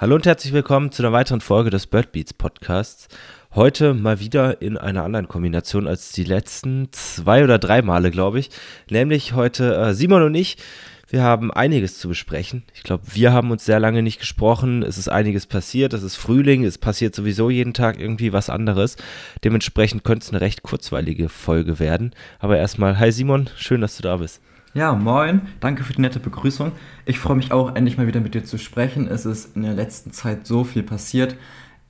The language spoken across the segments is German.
Hallo und herzlich willkommen zu einer weiteren Folge des Birdbeats Podcasts. Heute mal wieder in einer anderen Kombination als die letzten zwei oder drei Male, glaube ich. Nämlich heute äh, Simon und ich. Wir haben einiges zu besprechen. Ich glaube, wir haben uns sehr lange nicht gesprochen. Es ist einiges passiert. Es ist Frühling. Es passiert sowieso jeden Tag irgendwie was anderes. Dementsprechend könnte es eine recht kurzweilige Folge werden. Aber erstmal, hi Simon, schön, dass du da bist. Ja, moin. Danke für die nette Begrüßung. Ich freue mich auch, endlich mal wieder mit dir zu sprechen. Es ist in der letzten Zeit so viel passiert.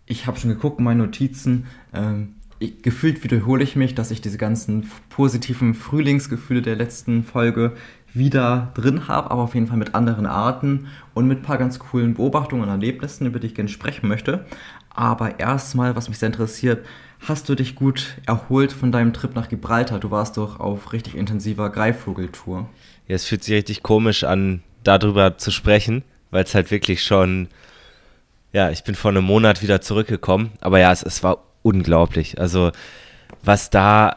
Ich habe schon geguckt, meine Notizen. Ähm, ich, gefühlt wiederhole ich mich, dass ich diese ganzen positiven Frühlingsgefühle der letzten Folge wieder drin habe, aber auf jeden Fall mit anderen Arten und mit ein paar ganz coolen Beobachtungen und Erlebnissen, über die ich gerne sprechen möchte. Aber erstmal, was mich sehr interessiert, hast du dich gut erholt von deinem Trip nach Gibraltar? Du warst doch auf richtig intensiver Greifvogeltour. Ja, es fühlt sich richtig komisch an, darüber zu sprechen, weil es halt wirklich schon, ja, ich bin vor einem Monat wieder zurückgekommen, aber ja, es, es war unglaublich. Also, was da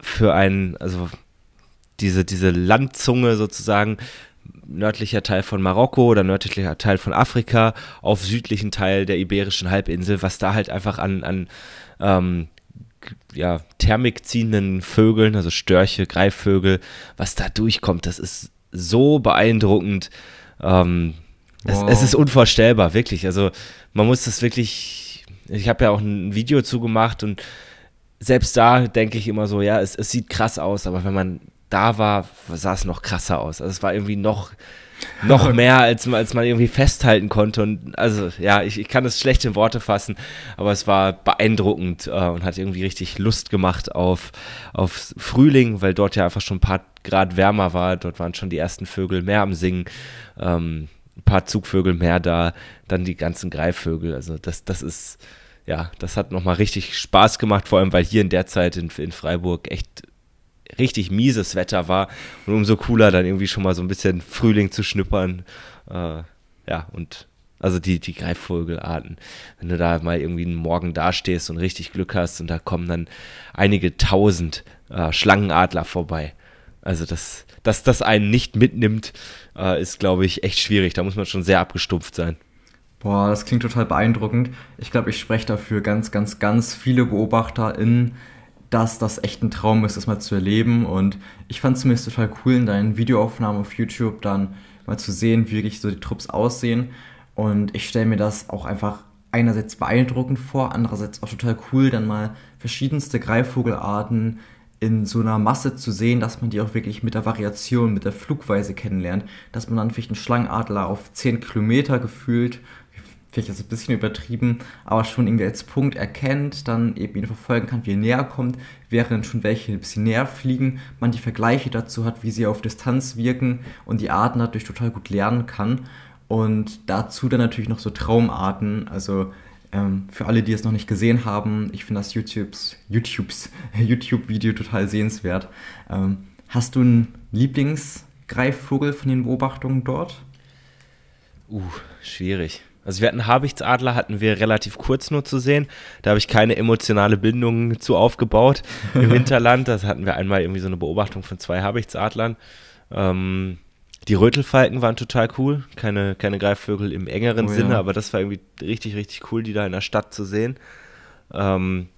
für ein, also diese, diese Landzunge sozusagen, nördlicher Teil von Marokko oder nördlicher Teil von Afrika auf südlichen Teil der Iberischen Halbinsel, was da halt einfach an, an ähm, ja, Thermik ziehenden Vögeln, also Störche, Greifvögel, was da durchkommt, das ist so beeindruckend. Ähm, wow. es, es, ist unvorstellbar, wirklich. Also man muss das wirklich, ich habe ja auch ein Video zugemacht und selbst da denke ich immer so, ja, es, es sieht krass aus, aber wenn man da war, sah es noch krasser aus. Also es war irgendwie noch, noch mehr, als, als man irgendwie festhalten konnte. Und also ja, ich, ich kann es schlecht in Worte fassen, aber es war beeindruckend äh, und hat irgendwie richtig Lust gemacht auf, auf Frühling, weil dort ja einfach schon ein paar Grad wärmer war. Dort waren schon die ersten Vögel mehr am Singen. Ähm, ein paar Zugvögel mehr da, dann die ganzen Greifvögel. Also das, das ist, ja, das hat nochmal richtig Spaß gemacht, vor allem weil hier in der Zeit in, in Freiburg echt richtig mieses Wetter war und umso cooler dann irgendwie schon mal so ein bisschen Frühling zu schnuppern. Äh, ja, und also die, die Greifvogelarten. Wenn du da mal irgendwie einen Morgen dastehst und richtig Glück hast und da kommen dann einige tausend äh, Schlangenadler vorbei. Also, dass, dass das einen nicht mitnimmt, äh, ist, glaube ich, echt schwierig. Da muss man schon sehr abgestumpft sein. Boah, das klingt total beeindruckend. Ich glaube, ich spreche dafür ganz, ganz, ganz viele BeobachterInnen, dass das echt ein Traum ist, das mal zu erleben. Und ich fand es zumindest total cool, in deinen Videoaufnahmen auf YouTube dann mal zu sehen, wie wirklich so die Trupps aussehen. Und ich stelle mir das auch einfach einerseits beeindruckend vor, andererseits auch total cool, dann mal verschiedenste Greifvogelarten in so einer Masse zu sehen, dass man die auch wirklich mit der Variation, mit der Flugweise kennenlernt, dass man dann vielleicht einen Schlangenadler auf 10 Kilometer gefühlt vielleicht ist es ein bisschen übertrieben, aber schon irgendwie als Punkt erkennt, dann eben ihn verfolgen kann, wie er näher kommt, während schon welche ein bisschen näher fliegen, man die Vergleiche dazu hat, wie sie auf Distanz wirken und die Arten dadurch total gut lernen kann. Und dazu dann natürlich noch so Traumarten, also ähm, für alle, die es noch nicht gesehen haben, ich finde das YouTubes, YouTubes, YouTube-Video total sehenswert. Ähm, hast du einen Lieblingsgreifvogel von den Beobachtungen dort? Uh, schwierig. Also wir hatten Habichtsadler, hatten wir relativ kurz nur zu sehen. Da habe ich keine emotionale Bindung zu aufgebaut im Hinterland. Das hatten wir einmal irgendwie so eine Beobachtung von zwei Habichtsadlern. Ähm, die Rötelfalken waren total cool. Keine, keine Greifvögel im engeren oh, Sinne, ja. aber das war irgendwie richtig, richtig cool, die da in der Stadt zu sehen. Ähm,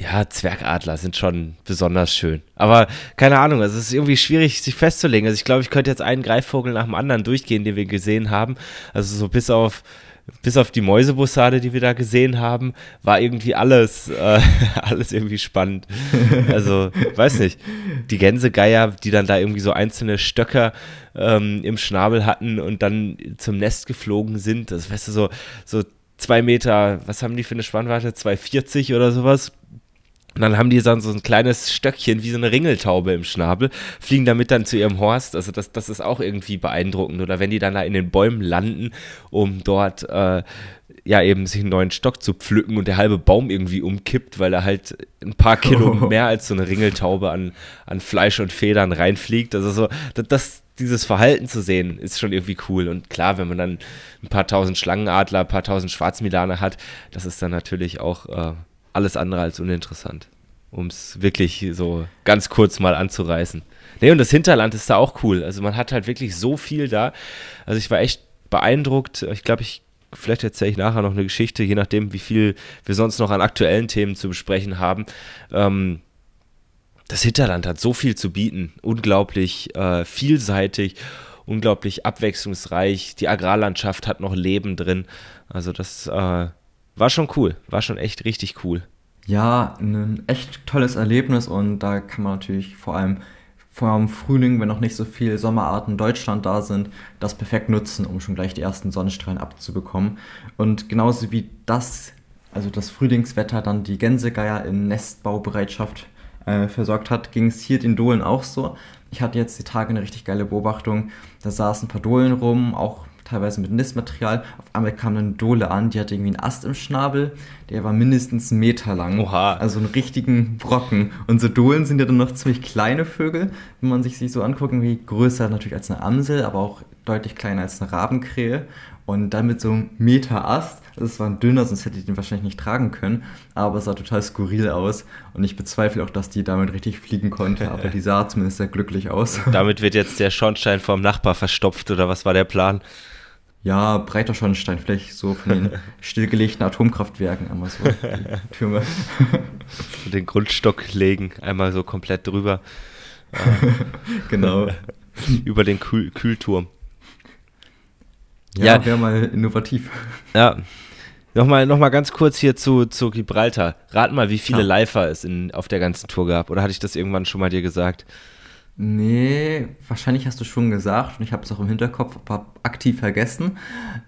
ja, Zwergadler sind schon besonders schön. Aber keine Ahnung, also es ist irgendwie schwierig, sich festzulegen. Also ich glaube, ich könnte jetzt einen Greifvogel nach dem anderen durchgehen, den wir gesehen haben. Also so bis auf bis auf die Mäusebussarde, die wir da gesehen haben, war irgendwie alles, äh, alles irgendwie spannend. Also, weiß nicht, die Gänsegeier, die dann da irgendwie so einzelne Stöcker ähm, im Schnabel hatten und dann zum Nest geflogen sind, das weißt du, so, so zwei Meter, was haben die für eine Spannweite? 2,40 oder sowas und dann haben die dann so ein kleines Stöckchen wie so eine Ringeltaube im Schnabel, fliegen damit dann zu ihrem Horst. Also das, das ist auch irgendwie beeindruckend. Oder wenn die dann da in den Bäumen landen, um dort äh, ja eben sich einen neuen Stock zu pflücken und der halbe Baum irgendwie umkippt, weil er halt ein paar Kilo mehr als so eine Ringeltaube an, an Fleisch und Federn reinfliegt. Also so, das, das dieses Verhalten zu sehen, ist schon irgendwie cool. Und klar, wenn man dann ein paar tausend Schlangenadler, ein paar tausend Schwarzmilane hat, das ist dann natürlich auch äh, alles andere als uninteressant. Um es wirklich so ganz kurz mal anzureißen. Nee, und das Hinterland ist da auch cool. Also man hat halt wirklich so viel da. Also ich war echt beeindruckt. Ich glaube, ich vielleicht erzähle ich nachher noch eine Geschichte, je nachdem, wie viel wir sonst noch an aktuellen Themen zu besprechen haben. Ähm, das Hinterland hat so viel zu bieten, unglaublich äh, vielseitig, unglaublich abwechslungsreich. Die Agrarlandschaft hat noch Leben drin. Also das äh, war schon cool, war schon echt richtig cool. Ja, ein echt tolles Erlebnis und da kann man natürlich vor allem vor dem Frühling, wenn noch nicht so viele Sommerarten in Deutschland da sind, das perfekt nutzen, um schon gleich die ersten Sonnenstrahlen abzubekommen. Und genauso wie das, also das Frühlingswetter dann die Gänsegeier in Nestbaubereitschaft äh, versorgt hat, ging es hier den Dohlen auch so. Ich hatte jetzt die Tage eine richtig geile Beobachtung. Da saßen ein paar Dohlen rum, auch teilweise mit Nistmaterial. Auf einmal kam eine Dole an, die hatte irgendwie einen Ast im Schnabel, der war mindestens einen Meter lang. Oha. Also einen richtigen Brocken. Und so Dohlen sind ja dann noch ziemlich kleine Vögel, wenn man sich sie so anguckt, wie größer natürlich als eine Amsel, aber auch deutlich kleiner als eine Rabenkrähe. Und dann mit so einem Meter Ast, das war ein dünner, sonst hätte ich den wahrscheinlich nicht tragen können, aber es sah total skurril aus. Und ich bezweifle auch, dass die damit richtig fliegen konnte, aber die sah zumindest sehr glücklich aus. Und damit wird jetzt der Schornstein vom Nachbar verstopft, oder was war der Plan? Ja, breiter Schornstein, vielleicht so von den stillgelegten Atomkraftwerken einmal so die Türme. Den Grundstock legen, einmal so komplett drüber. genau. Über den Kühl Kühlturm. Ja, ja wäre mal innovativ. Ja. Nochmal noch mal ganz kurz hier zu, zu Gibraltar. Rat mal, wie viele ja. Lifer es in, auf der ganzen Tour gab. Oder hatte ich das irgendwann schon mal dir gesagt? Nee, wahrscheinlich hast du schon gesagt und ich habe es auch im Hinterkopf, aber aktiv vergessen.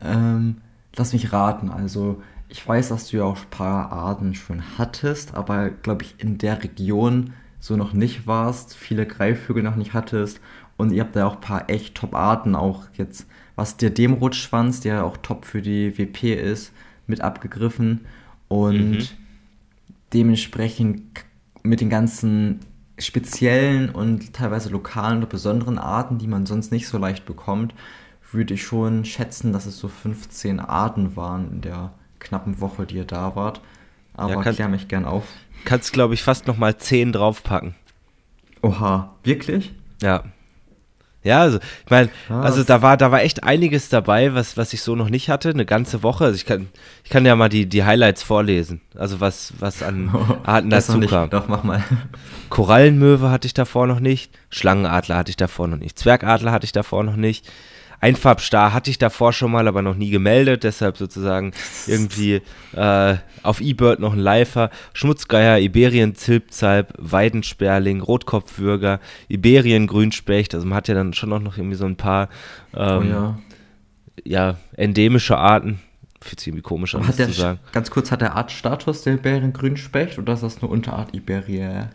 Ähm, lass mich raten. Also, ich weiß, dass du ja auch ein paar Arten schon hattest, aber glaube ich in der Region so noch nicht warst, viele Greifvögel noch nicht hattest und ihr habt da auch ein paar echt Top-Arten, auch jetzt, was der Demrutschwanz, der auch top für die WP ist, mit abgegriffen und mhm. dementsprechend mit den ganzen speziellen und teilweise lokalen oder besonderen Arten, die man sonst nicht so leicht bekommt, würde ich schon schätzen, dass es so 15 Arten waren in der knappen Woche, die ihr da wart. Aber ja, kann, klär mich gern auf. Kannst, glaube ich, fast nochmal 10 draufpacken. Oha, wirklich? Ja. Ja, also ich meine, also da war, da war echt einiges dabei, was, was ich so noch nicht hatte, eine ganze Woche. Also ich kann, ich kann ja mal die, die Highlights vorlesen. Also was, was an Arten dazu kam. Doch, mach mal. Korallenmöwe hatte ich davor noch nicht, Schlangenadler hatte ich davor noch nicht, Zwergadler hatte ich davor noch nicht, Einfarbstar hatte ich davor schon mal, aber noch nie gemeldet, deshalb sozusagen irgendwie äh, auf eBird noch ein Leifer. Schmutzgeier, Iberien, Zilpzalp, Weidensperling, Rotkopfwürger, Iberien, Grünspecht. Also man hat ja dann schon auch noch irgendwie so ein paar ähm, oh ja. ja. endemische Arten. Fühlt sich irgendwie komisch an, zu sagen. Ganz kurz, hat der Artstatus der Iberien Grünspecht oder ist das eine Unterart Iberia?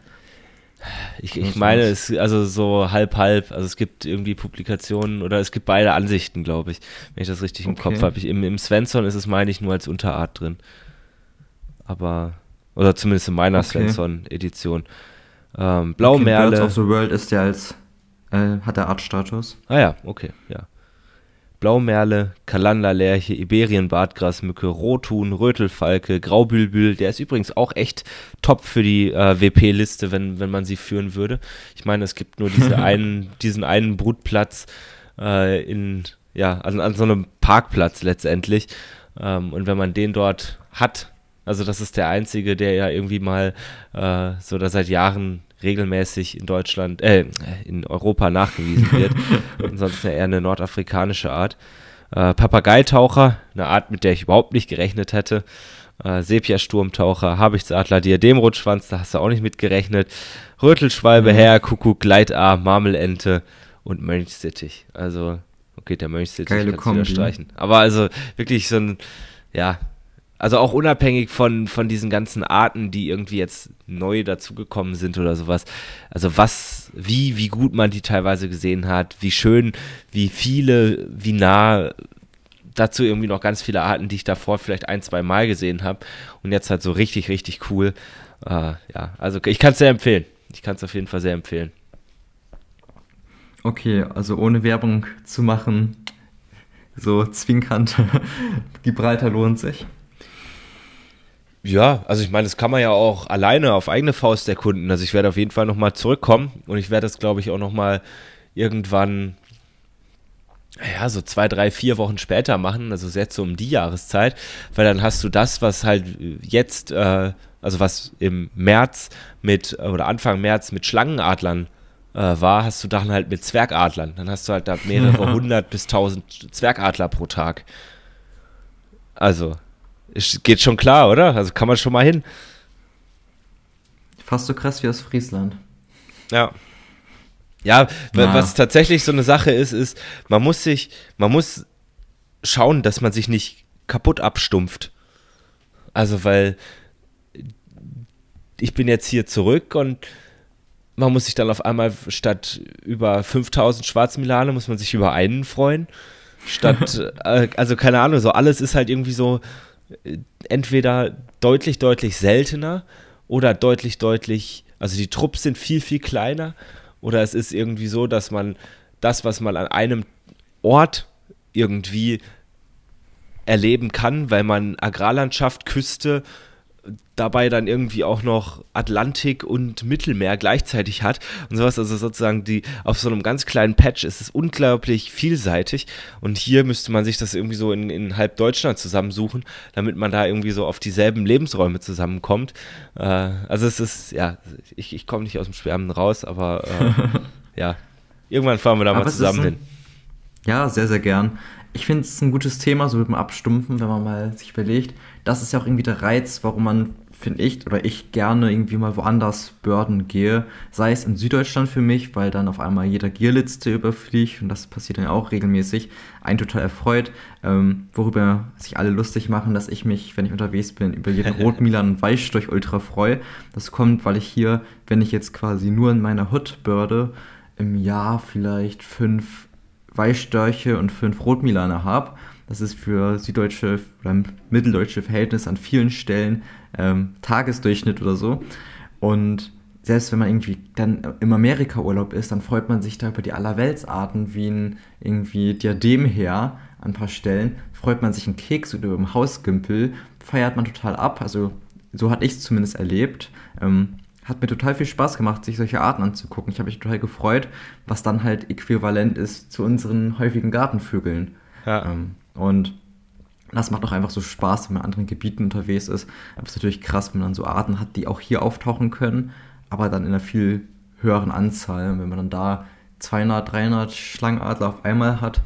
Ich, ich meine, es also so halb halb. Also es gibt irgendwie Publikationen oder es gibt beide Ansichten, glaube ich, wenn ich das richtig im Kopf habe. Im, Im Svensson ist es, meine ich, nur als Unterart drin. Aber, oder zumindest in meiner okay. Svensson-Edition. Ähm, Blaumerle. Okay, Birds of the World ist der als, äh, hat der Artstatus. Ah ja, okay, ja. Blaumerle, Kalanderlerche, Iberienbartgrasmücke, Rothuhn, Rötelfalke, Graubülbül. Der ist übrigens auch echt top für die äh, WP-Liste, wenn, wenn man sie führen würde. Ich meine, es gibt nur diese einen, diesen einen Brutplatz äh, in, ja, also an so einem Parkplatz letztendlich. Ähm, und wenn man den dort hat, also das ist der einzige, der ja irgendwie mal äh, so da seit Jahren regelmäßig in Deutschland, äh, in Europa nachgewiesen wird. Ansonsten eher eine nordafrikanische Art. Äh, Papageitaucher, eine Art, mit der ich überhaupt nicht gerechnet hätte. Äh, Sepia-Sturmtaucher, Habichtsadler, Diademrotschwanz, da hast du auch nicht mit gerechnet. Rötelschwalbe, mhm. Herr, Kuckuck, Gleitar, Marmelente und Mönchsittich. Also, okay, der Mönchsittich kannst du wieder streichen. Aber also wirklich so ein, ja, also auch unabhängig von, von diesen ganzen Arten, die irgendwie jetzt neu dazugekommen sind oder sowas. Also was, wie, wie gut man die teilweise gesehen hat, wie schön, wie viele, wie nah. Dazu irgendwie noch ganz viele Arten, die ich davor vielleicht ein, zwei Mal gesehen habe. Und jetzt halt so richtig, richtig cool. Äh, ja, also ich kann es sehr empfehlen. Ich kann es auf jeden Fall sehr empfehlen. Okay, also ohne Werbung zu machen, so zwinkernd, Gibraltar lohnt sich. Ja, also ich meine, das kann man ja auch alleine auf eigene Faust erkunden. Also ich werde auf jeden Fall nochmal zurückkommen und ich werde das, glaube ich, auch nochmal irgendwann ja, so zwei, drei, vier Wochen später machen, also jetzt so um die Jahreszeit, weil dann hast du das, was halt jetzt, äh, also was im März mit, oder Anfang März mit Schlangenadlern äh, war, hast du dann halt mit Zwergadlern. Dann hast du halt da mehrere hundert bis tausend Zwergadler pro Tag. Also, geht schon klar, oder? Also kann man schon mal hin. Fast so krass wie aus Friesland. Ja. Ja, ja, was tatsächlich so eine Sache ist, ist, man muss sich, man muss schauen, dass man sich nicht kaputt abstumpft. Also, weil ich bin jetzt hier zurück und man muss sich dann auf einmal statt über 5000 Schwarzmilane muss man sich über einen freuen. Statt, äh, also keine Ahnung, so alles ist halt irgendwie so entweder deutlich, deutlich seltener oder deutlich, deutlich, also die Trupps sind viel, viel kleiner oder es ist irgendwie so, dass man das, was man an einem Ort irgendwie erleben kann, weil man Agrarlandschaft, Küste, dabei dann irgendwie auch noch Atlantik und Mittelmeer gleichzeitig hat und sowas. Also sozusagen die auf so einem ganz kleinen Patch ist es unglaublich vielseitig und hier müsste man sich das irgendwie so in, in halb Deutschland zusammensuchen, damit man da irgendwie so auf dieselben Lebensräume zusammenkommt. Äh, also es ist, ja, ich, ich komme nicht aus dem Schwärmen raus, aber äh, ja, irgendwann fahren wir da aber mal zusammen hin. Ja, sehr, sehr gern. Ich finde es ein gutes Thema, so mit dem Abstumpfen, wenn man mal sich überlegt. Das ist ja auch irgendwie der Reiz, warum man finde ich, oder ich gerne irgendwie mal woanders Börden gehe. Sei es in Süddeutschland für mich, weil dann auf einmal jeder Gierlitzte überfliegt und das passiert dann auch regelmäßig. Ein total erfreut, ähm, worüber sich alle lustig machen, dass ich mich, wenn ich unterwegs bin, über jeden Rotmilan und Weißstorch ultra freue. Das kommt, weil ich hier, wenn ich jetzt quasi nur in meiner Hut börde, im Jahr vielleicht fünf Weißstörche und fünf Rotmilane habe. Das ist für süddeutsche oder mitteldeutsche Verhältnisse an vielen Stellen ähm, Tagesdurchschnitt oder so. Und selbst wenn man irgendwie dann im Amerika-Urlaub ist, dann freut man sich da über die Allerweltsarten wie ein irgendwie Diademheer an ein paar Stellen. Freut man sich einen Keks oder über dem Hausgimpel, feiert man total ab. Also so hatte ich es zumindest erlebt. Ähm, hat mir total viel Spaß gemacht, sich solche Arten anzugucken. Ich habe mich total gefreut, was dann halt äquivalent ist zu unseren häufigen Gartenvögeln. Ja. Ähm, und das macht auch einfach so Spaß, wenn man in anderen Gebieten unterwegs ist. Aber es ist natürlich krass, wenn man dann so Arten hat, die auch hier auftauchen können, aber dann in einer viel höheren Anzahl. Und wenn man dann da 200, 300 Schlangenadler auf einmal hat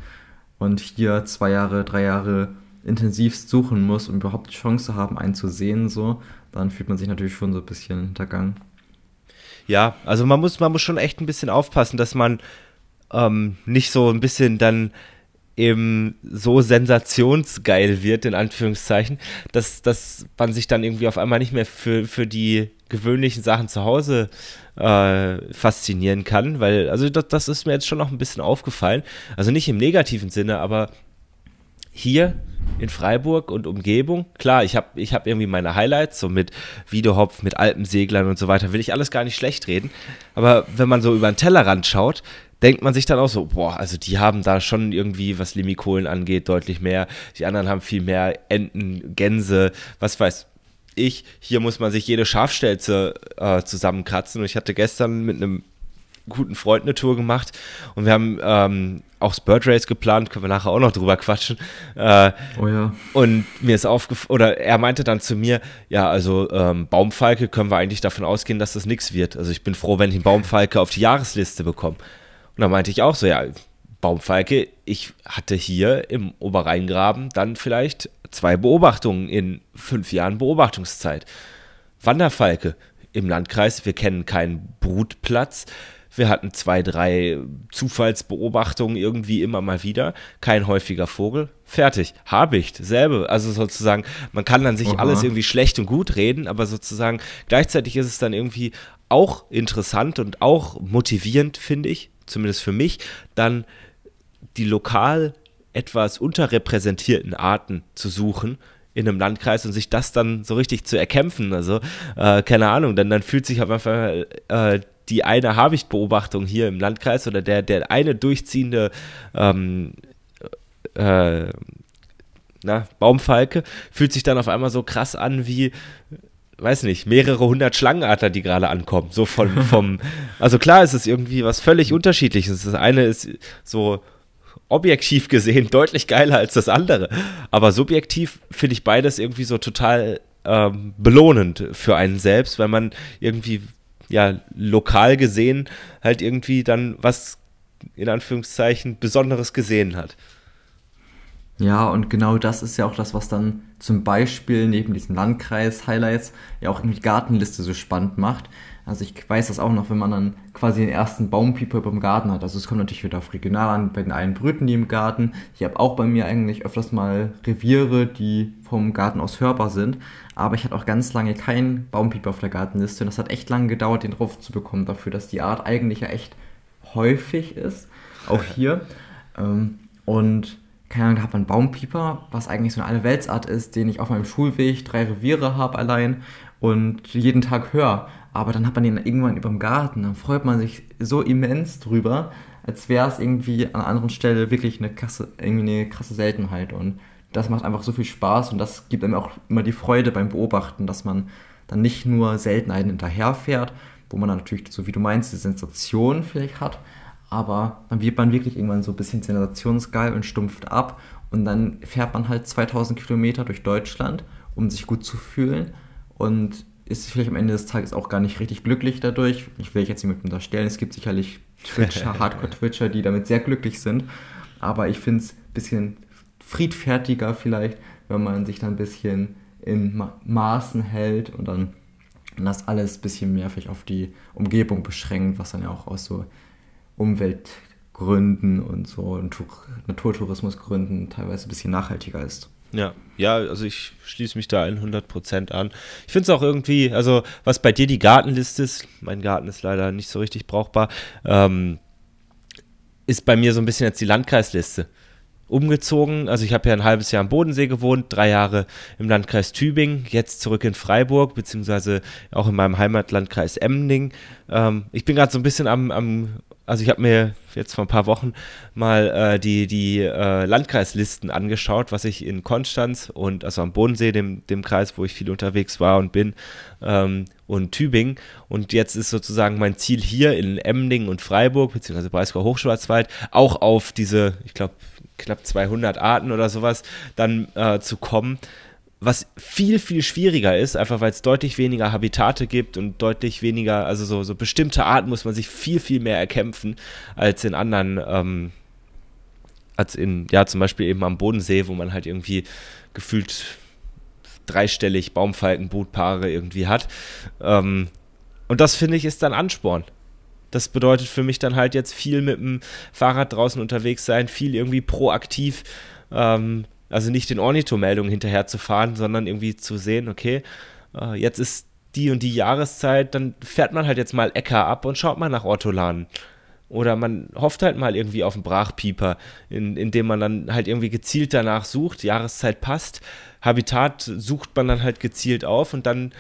und hier zwei Jahre, drei Jahre intensivst suchen muss, um überhaupt die Chance haben, einen zu sehen, so, dann fühlt man sich natürlich schon so ein bisschen hintergangen. Ja, also man muss, man muss schon echt ein bisschen aufpassen, dass man ähm, nicht so ein bisschen dann eben so sensationsgeil wird, in Anführungszeichen, dass, dass man sich dann irgendwie auf einmal nicht mehr für, für die gewöhnlichen Sachen zu Hause äh, faszinieren kann, weil, also das, das ist mir jetzt schon noch ein bisschen aufgefallen. Also nicht im negativen Sinne, aber hier in Freiburg und Umgebung. Klar, ich habe ich hab irgendwie meine Highlights, so mit Wiedehopf, mit Alpenseglern und so weiter, will ich alles gar nicht schlecht reden. Aber wenn man so über den Tellerrand schaut, denkt man sich dann auch so, boah, also die haben da schon irgendwie, was Limikolen angeht, deutlich mehr. Die anderen haben viel mehr Enten, Gänse, was weiß ich. Hier muss man sich jede Schafstelze äh, zusammenkratzen. Und ich hatte gestern mit einem guten Freund eine Tour gemacht und wir haben ähm, auch das Bird Race geplant, können wir nachher auch noch drüber quatschen. Äh, oh ja. Und mir ist aufgefallen, oder er meinte dann zu mir, ja, also ähm, Baumfalke können wir eigentlich davon ausgehen, dass das nichts wird. Also ich bin froh, wenn ich einen Baumfalke auf die Jahresliste bekomme. Und da meinte ich auch so, ja, Baumfalke, ich hatte hier im Oberrheingraben dann vielleicht zwei Beobachtungen in fünf Jahren Beobachtungszeit. Wanderfalke im Landkreis, wir kennen keinen Brutplatz. Wir hatten zwei, drei Zufallsbeobachtungen irgendwie immer mal wieder. Kein häufiger Vogel. Fertig. Habicht. Selbe. Also sozusagen, man kann dann sich Aha. alles irgendwie schlecht und gut reden, aber sozusagen gleichzeitig ist es dann irgendwie auch interessant und auch motivierend, finde ich, zumindest für mich, dann die lokal etwas unterrepräsentierten Arten zu suchen in einem Landkreis und sich das dann so richtig zu erkämpfen. Also, äh, keine Ahnung, dann, dann fühlt sich auf einmal äh, die eine Habichtbeobachtung hier im Landkreis oder der, der eine durchziehende ähm, äh, na, Baumfalke fühlt sich dann auf einmal so krass an wie weiß nicht, mehrere hundert Schlangenadler, die gerade ankommen. So von, vom, also klar ist es irgendwie was völlig unterschiedliches. Das eine ist so objektiv gesehen deutlich geiler als das andere. Aber subjektiv finde ich beides irgendwie so total ähm, belohnend für einen selbst, weil man irgendwie ja lokal gesehen halt irgendwie dann was in Anführungszeichen Besonderes gesehen hat. Ja, und genau das ist ja auch das, was dann zum Beispiel neben diesen Landkreis-Highlights ja auch die Gartenliste so spannend macht. Also ich weiß das auch noch, wenn man dann quasi den ersten Baumpieper beim Garten hat. Also es kommt natürlich wieder auf regional an, bei den einen brüten die im Garten. Ich habe auch bei mir eigentlich öfters mal Reviere, die vom Garten aus hörbar sind. Aber ich hatte auch ganz lange keinen Baumpieper auf der Gartenliste. Und das hat echt lange gedauert, den drauf zu bekommen, dafür, dass die Art eigentlich ja echt häufig ist. Auch hier. Ähm, und keine Ahnung, da hat man Baumpieper, was eigentlich so eine Allerweltsart ist, den ich auf meinem Schulweg drei Reviere habe allein und jeden Tag höre. Aber dann hat man den irgendwann über dem Garten, dann freut man sich so immens drüber, als wäre es irgendwie an einer anderen Stelle wirklich eine krasse, irgendwie eine krasse Seltenheit. Und das macht einfach so viel Spaß und das gibt einem auch immer die Freude beim Beobachten, dass man dann nicht nur Seltenheiten hinterherfährt, wo man dann natürlich, so wie du meinst, die Sensation vielleicht hat, aber dann wird man wirklich irgendwann so ein bisschen sensationsgeil und stumpft ab. Und dann fährt man halt 2000 Kilometer durch Deutschland, um sich gut zu fühlen. Und ist vielleicht am Ende des Tages auch gar nicht richtig glücklich dadurch. Ich will jetzt niemandem unterstellen, es gibt sicherlich Twitcher, Hardcore-Twitcher, die damit sehr glücklich sind, aber ich finde es ein bisschen friedfertiger vielleicht, wenn man sich dann ein bisschen in Ma Maßen hält und dann das alles ein bisschen mehr vielleicht auf die Umgebung beschränkt, was dann ja auch aus so Umweltgründen und so und Naturtourismusgründen teilweise ein bisschen nachhaltiger ist. Ja, ja, also ich schließe mich da 100% an. Ich finde es auch irgendwie, also was bei dir die Gartenliste ist, mein Garten ist leider nicht so richtig brauchbar, ähm, ist bei mir so ein bisschen jetzt die Landkreisliste umgezogen. Also ich habe ja ein halbes Jahr am Bodensee gewohnt, drei Jahre im Landkreis Tübingen, jetzt zurück in Freiburg, beziehungsweise auch in meinem Heimatlandkreis Emding. Ähm, ich bin gerade so ein bisschen am, am also ich habe mir jetzt vor ein paar Wochen mal äh, die, die äh, Landkreislisten angeschaut, was ich in Konstanz und also am Bodensee, dem, dem Kreis, wo ich viel unterwegs war und bin, ähm, und Tübingen. Und jetzt ist sozusagen mein Ziel hier in Emding und Freiburg, beziehungsweise Breisgau Hochschwarzwald, auch auf diese, ich glaube, knapp 200 Arten oder sowas dann äh, zu kommen was viel, viel schwieriger ist, einfach weil es deutlich weniger Habitate gibt und deutlich weniger, also so, so bestimmte Arten muss man sich viel, viel mehr erkämpfen als in anderen, ähm, als in, ja, zum Beispiel eben am Bodensee, wo man halt irgendwie gefühlt dreistellig Baumfalkenbrutpaare irgendwie hat. Ähm, und das finde ich ist dann Ansporn. Das bedeutet für mich dann halt jetzt viel mit dem Fahrrad draußen unterwegs sein, viel irgendwie proaktiv ähm, also nicht den Ornitho-Meldungen hinterher zu fahren, sondern irgendwie zu sehen, okay, äh, jetzt ist die und die Jahreszeit, dann fährt man halt jetzt mal Äcker ab und schaut mal nach Ortolanen. Oder man hofft halt mal irgendwie auf einen Brachpieper, in, indem man dann halt irgendwie gezielt danach sucht, Jahreszeit passt, Habitat sucht man dann halt gezielt auf und dann,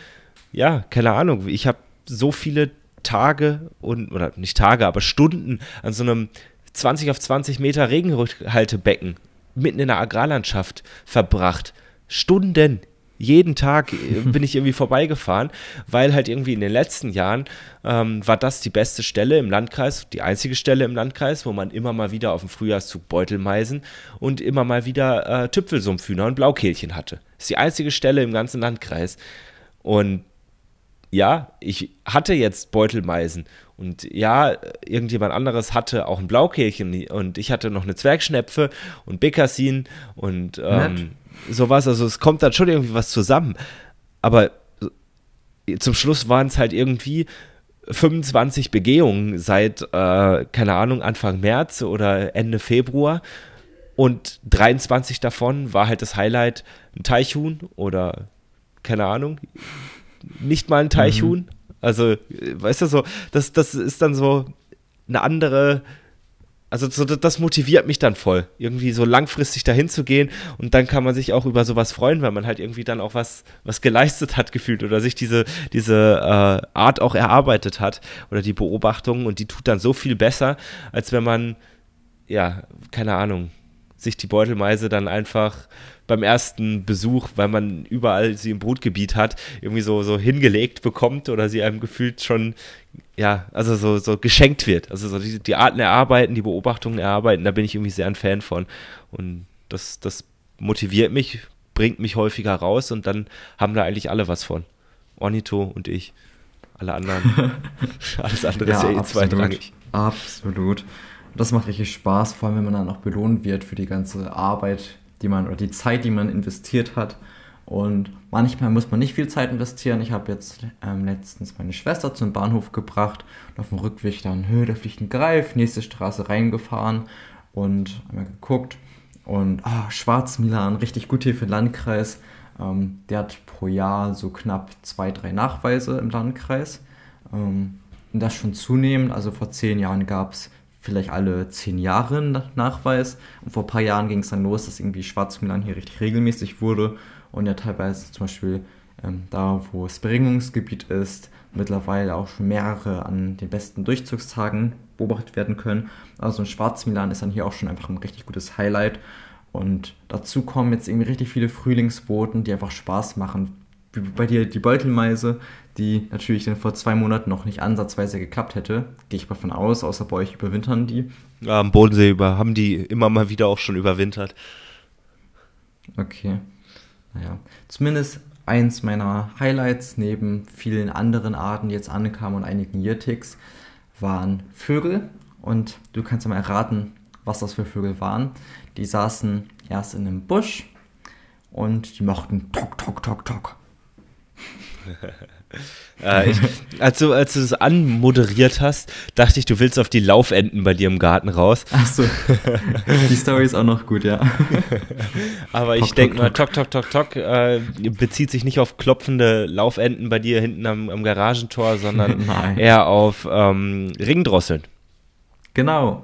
ja, keine Ahnung, ich habe so viele Tage und, oder nicht Tage, aber Stunden an so einem 20 auf 20 Meter Regenhaltebecken mitten in der Agrarlandschaft verbracht. Stunden, jeden Tag äh, bin ich irgendwie vorbeigefahren, weil halt irgendwie in den letzten Jahren ähm, war das die beste Stelle im Landkreis, die einzige Stelle im Landkreis, wo man immer mal wieder auf dem Frühjahrszug Beutelmeisen und immer mal wieder äh, Tüpfelsumpfhühner und Blaukehlchen hatte. Das ist die einzige Stelle im ganzen Landkreis. Und ja, ich hatte jetzt Beutelmeisen und ja, irgendjemand anderes hatte auch ein Blaukehlchen und ich hatte noch eine Zwergschnepfe und Bekassin und ähm, sowas. Also es kommt dann schon irgendwie was zusammen. Aber zum Schluss waren es halt irgendwie 25 Begehungen seit, äh, keine Ahnung, Anfang März oder Ende Februar. Und 23 davon war halt das Highlight ein Teichhuhn oder keine Ahnung, nicht mal ein Teichhuhn. Mhm. Also, weißt du, so, das, das ist dann so eine andere. Also so, das motiviert mich dann voll, irgendwie so langfristig dahin zu gehen und dann kann man sich auch über sowas freuen, weil man halt irgendwie dann auch was, was geleistet hat gefühlt oder sich diese, diese äh, Art auch erarbeitet hat oder die Beobachtung und die tut dann so viel besser, als wenn man, ja, keine Ahnung, sich die Beutelmeise dann einfach beim ersten Besuch, weil man überall sie im Brutgebiet hat, irgendwie so, so hingelegt bekommt oder sie einem gefühlt schon, ja, also so, so geschenkt wird. Also so die, die Arten erarbeiten, die Beobachtungen erarbeiten, da bin ich irgendwie sehr ein Fan von. Und das, das motiviert mich, bringt mich häufiger raus und dann haben da eigentlich alle was von. Ornito und ich. Alle anderen. Alles andere ja, ist ja eh zweitrangig. Absolut. Das macht richtig Spaß, vor allem wenn man dann auch belohnt wird für die ganze Arbeit, die man oder die Zeit, die man investiert hat. Und manchmal muss man nicht viel Zeit investieren. Ich habe jetzt ähm, letztens meine Schwester zum Bahnhof gebracht und auf dem Rückweg dann, hö, da fliegt ein Greif, nächste Straße reingefahren und einmal geguckt. Und ah, Schwarzmilan, richtig gut hier für den Landkreis. Ähm, der hat pro Jahr so knapp zwei, drei Nachweise im Landkreis. Ähm, und das schon zunehmend. Also vor zehn Jahren gab es vielleicht alle zehn Jahre Nachweis. Und vor ein paar Jahren ging es dann los, dass irgendwie Schwarzmilan hier richtig regelmäßig wurde und ja teilweise zum Beispiel ähm, da, wo es Beringungsgebiet ist, mittlerweile auch schon mehrere an den besten Durchzugstagen beobachtet werden können. Also ein Schwarzmilan ist dann hier auch schon einfach ein richtig gutes Highlight. Und dazu kommen jetzt irgendwie richtig viele Frühlingsboten, die einfach Spaß machen. Wie bei dir die Beutelmeise, die natürlich dann vor zwei Monaten noch nicht ansatzweise geklappt hätte. Gehe ich mal von aus, außer bei euch überwintern die. Ja, am Bodensee über, haben die immer mal wieder auch schon überwintert. Okay. Naja, zumindest eins meiner Highlights neben vielen anderen Arten, die jetzt ankamen und einigen Yearticks, waren Vögel. Und du kannst ja mal erraten, was das für Vögel waren. Die saßen erst in einem Busch und die mochten Tok, Tok, Tok, Tok. äh, ich, als, du, als du das anmoderiert hast, dachte ich, du willst auf die Laufenden bei dir im Garten raus. Achso, die Story ist auch noch gut, ja. Aber ich denke mal, Tok, Tok, Tok, Tok äh, bezieht sich nicht auf klopfende Laufenden bei dir hinten am, am Garagentor, sondern eher auf ähm, Ringdrosseln. Genau.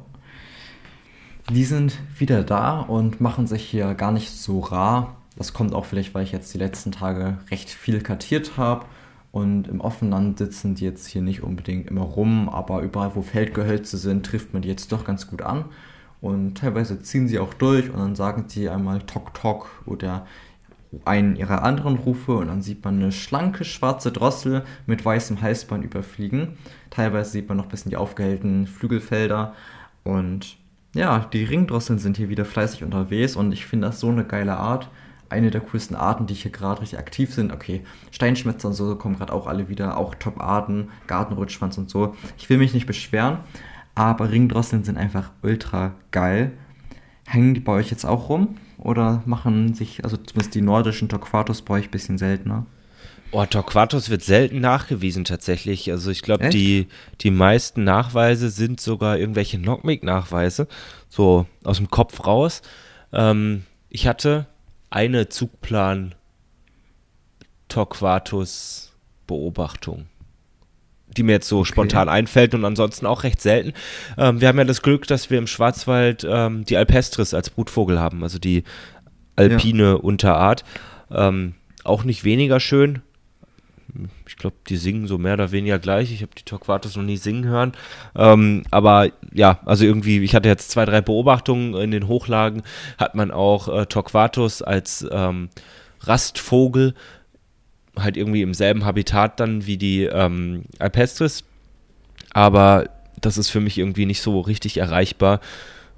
Die sind wieder da und machen sich hier gar nicht so rar. Das kommt auch vielleicht, weil ich jetzt die letzten Tage recht viel kartiert habe. Und im offenen Land sitzen die jetzt hier nicht unbedingt immer rum, aber überall, wo Feldgehölze sind, trifft man die jetzt doch ganz gut an. Und teilweise ziehen sie auch durch und dann sagen sie einmal Tok Tok oder einen ihrer anderen Rufe und dann sieht man eine schlanke schwarze Drossel mit weißem Halsband überfliegen. Teilweise sieht man noch ein bisschen die aufgehellten Flügelfelder und ja, die Ringdrosseln sind hier wieder fleißig unterwegs und ich finde das so eine geile Art eine der coolsten Arten, die hier gerade richtig aktiv sind. Okay, Steinschmetzer und so kommen gerade auch alle wieder, auch Top-Arten, Gartenrutschschwanz und so. Ich will mich nicht beschweren, aber Ringdrosseln sind einfach ultra geil. Hängen die bei euch jetzt auch rum? Oder machen sich, also zumindest die nordischen Torquatus bei euch ein bisschen seltener? Oh, Torquatus wird selten nachgewiesen tatsächlich. Also ich glaube, die, die meisten Nachweise sind sogar irgendwelche Knockmick-Nachweise, so aus dem Kopf raus. Ähm, ich hatte eine Zugplan Torquatus Beobachtung, die mir jetzt so okay. spontan einfällt und ansonsten auch recht selten. Ähm, wir haben ja das Glück, dass wir im Schwarzwald ähm, die Alpestris als Brutvogel haben, also die alpine ja. Unterart. Ähm, auch nicht weniger schön, ich glaube, die singen so mehr oder weniger gleich. Ich habe die Torquatus noch nie singen hören. Ähm, aber ja, also irgendwie, ich hatte jetzt zwei, drei Beobachtungen in den Hochlagen, hat man auch äh, Torquatus als ähm, Rastvogel, halt irgendwie im selben Habitat dann wie die ähm, Alpestris. Aber das ist für mich irgendwie nicht so richtig erreichbar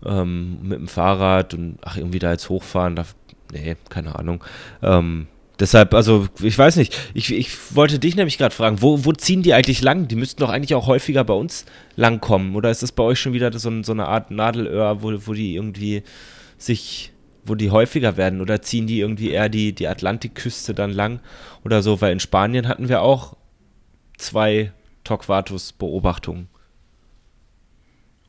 ähm, mit dem Fahrrad und ach, irgendwie da jetzt hochfahren, da, nee, keine Ahnung. Ähm, Deshalb, also ich weiß nicht, ich, ich wollte dich nämlich gerade fragen, wo, wo ziehen die eigentlich lang? Die müssten doch eigentlich auch häufiger bei uns langkommen. Oder ist das bei euch schon wieder so, so eine Art Nadelöhr, wo, wo die irgendwie sich, wo die häufiger werden? Oder ziehen die irgendwie eher die, die Atlantikküste dann lang oder so? Weil in Spanien hatten wir auch zwei Torquatus-Beobachtungen.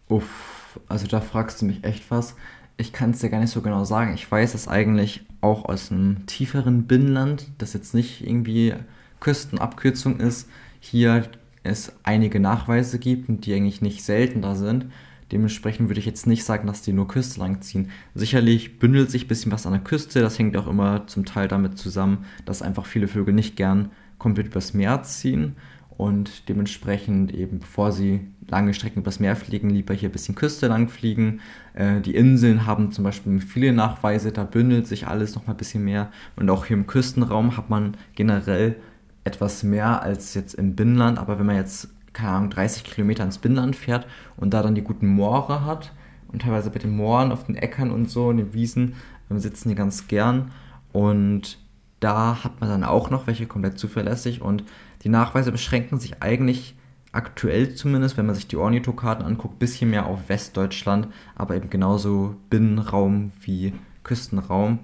Uff, also da fragst du mich echt was ich kann es dir gar nicht so genau sagen. Ich weiß es eigentlich auch aus einem tieferen Binnenland, das jetzt nicht irgendwie Küstenabkürzung ist, hier es einige Nachweise gibt und die eigentlich nicht selten da sind. Dementsprechend würde ich jetzt nicht sagen, dass die nur Küste lang ziehen. Sicherlich bündelt sich ein bisschen was an der Küste. Das hängt auch immer zum Teil damit zusammen, dass einfach viele Vögel nicht gern komplett übers Meer ziehen. Und dementsprechend eben, bevor sie lange Strecken übers Meer fliegen, lieber hier ein bisschen Küste lang fliegen. Äh, die Inseln haben zum Beispiel viele Nachweise, da bündelt sich alles noch mal ein bisschen mehr. Und auch hier im Küstenraum hat man generell etwas mehr als jetzt im Binnenland. Aber wenn man jetzt, keine Ahnung, 30 Kilometer ins Binnenland fährt und da dann die guten Moore hat und teilweise bei den Mooren auf den Äckern und so, in den Wiesen, dann sitzen die ganz gern. Und da hat man dann auch noch welche komplett zuverlässig und die Nachweise beschränken sich eigentlich aktuell zumindest, wenn man sich die Ornithokarten anguckt, ein bisschen mehr auf Westdeutschland, aber eben genauso Binnenraum wie Küstenraum.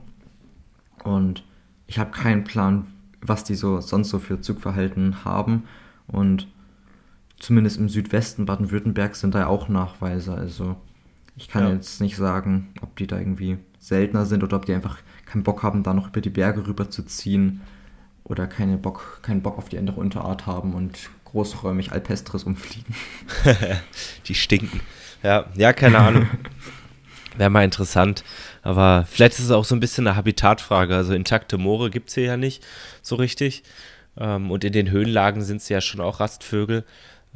Und ich habe keinen Plan, was die so sonst so für Zugverhalten haben. Und zumindest im Südwesten Baden-Württemberg sind da auch Nachweise. Also ich kann ja. jetzt nicht sagen, ob die da irgendwie seltener sind oder ob die einfach keinen Bock haben, da noch über die Berge rüber zu ziehen oder keine Bock, keinen Bock auf die andere Unterart haben und großräumig Alpestres umfliegen. die stinken. Ja, ja, keine Ahnung. Wäre mal interessant. Aber vielleicht ist es auch so ein bisschen eine Habitatfrage. Also intakte Moore gibt es hier ja nicht so richtig. Ähm, und in den Höhenlagen sind es ja schon auch Rastvögel.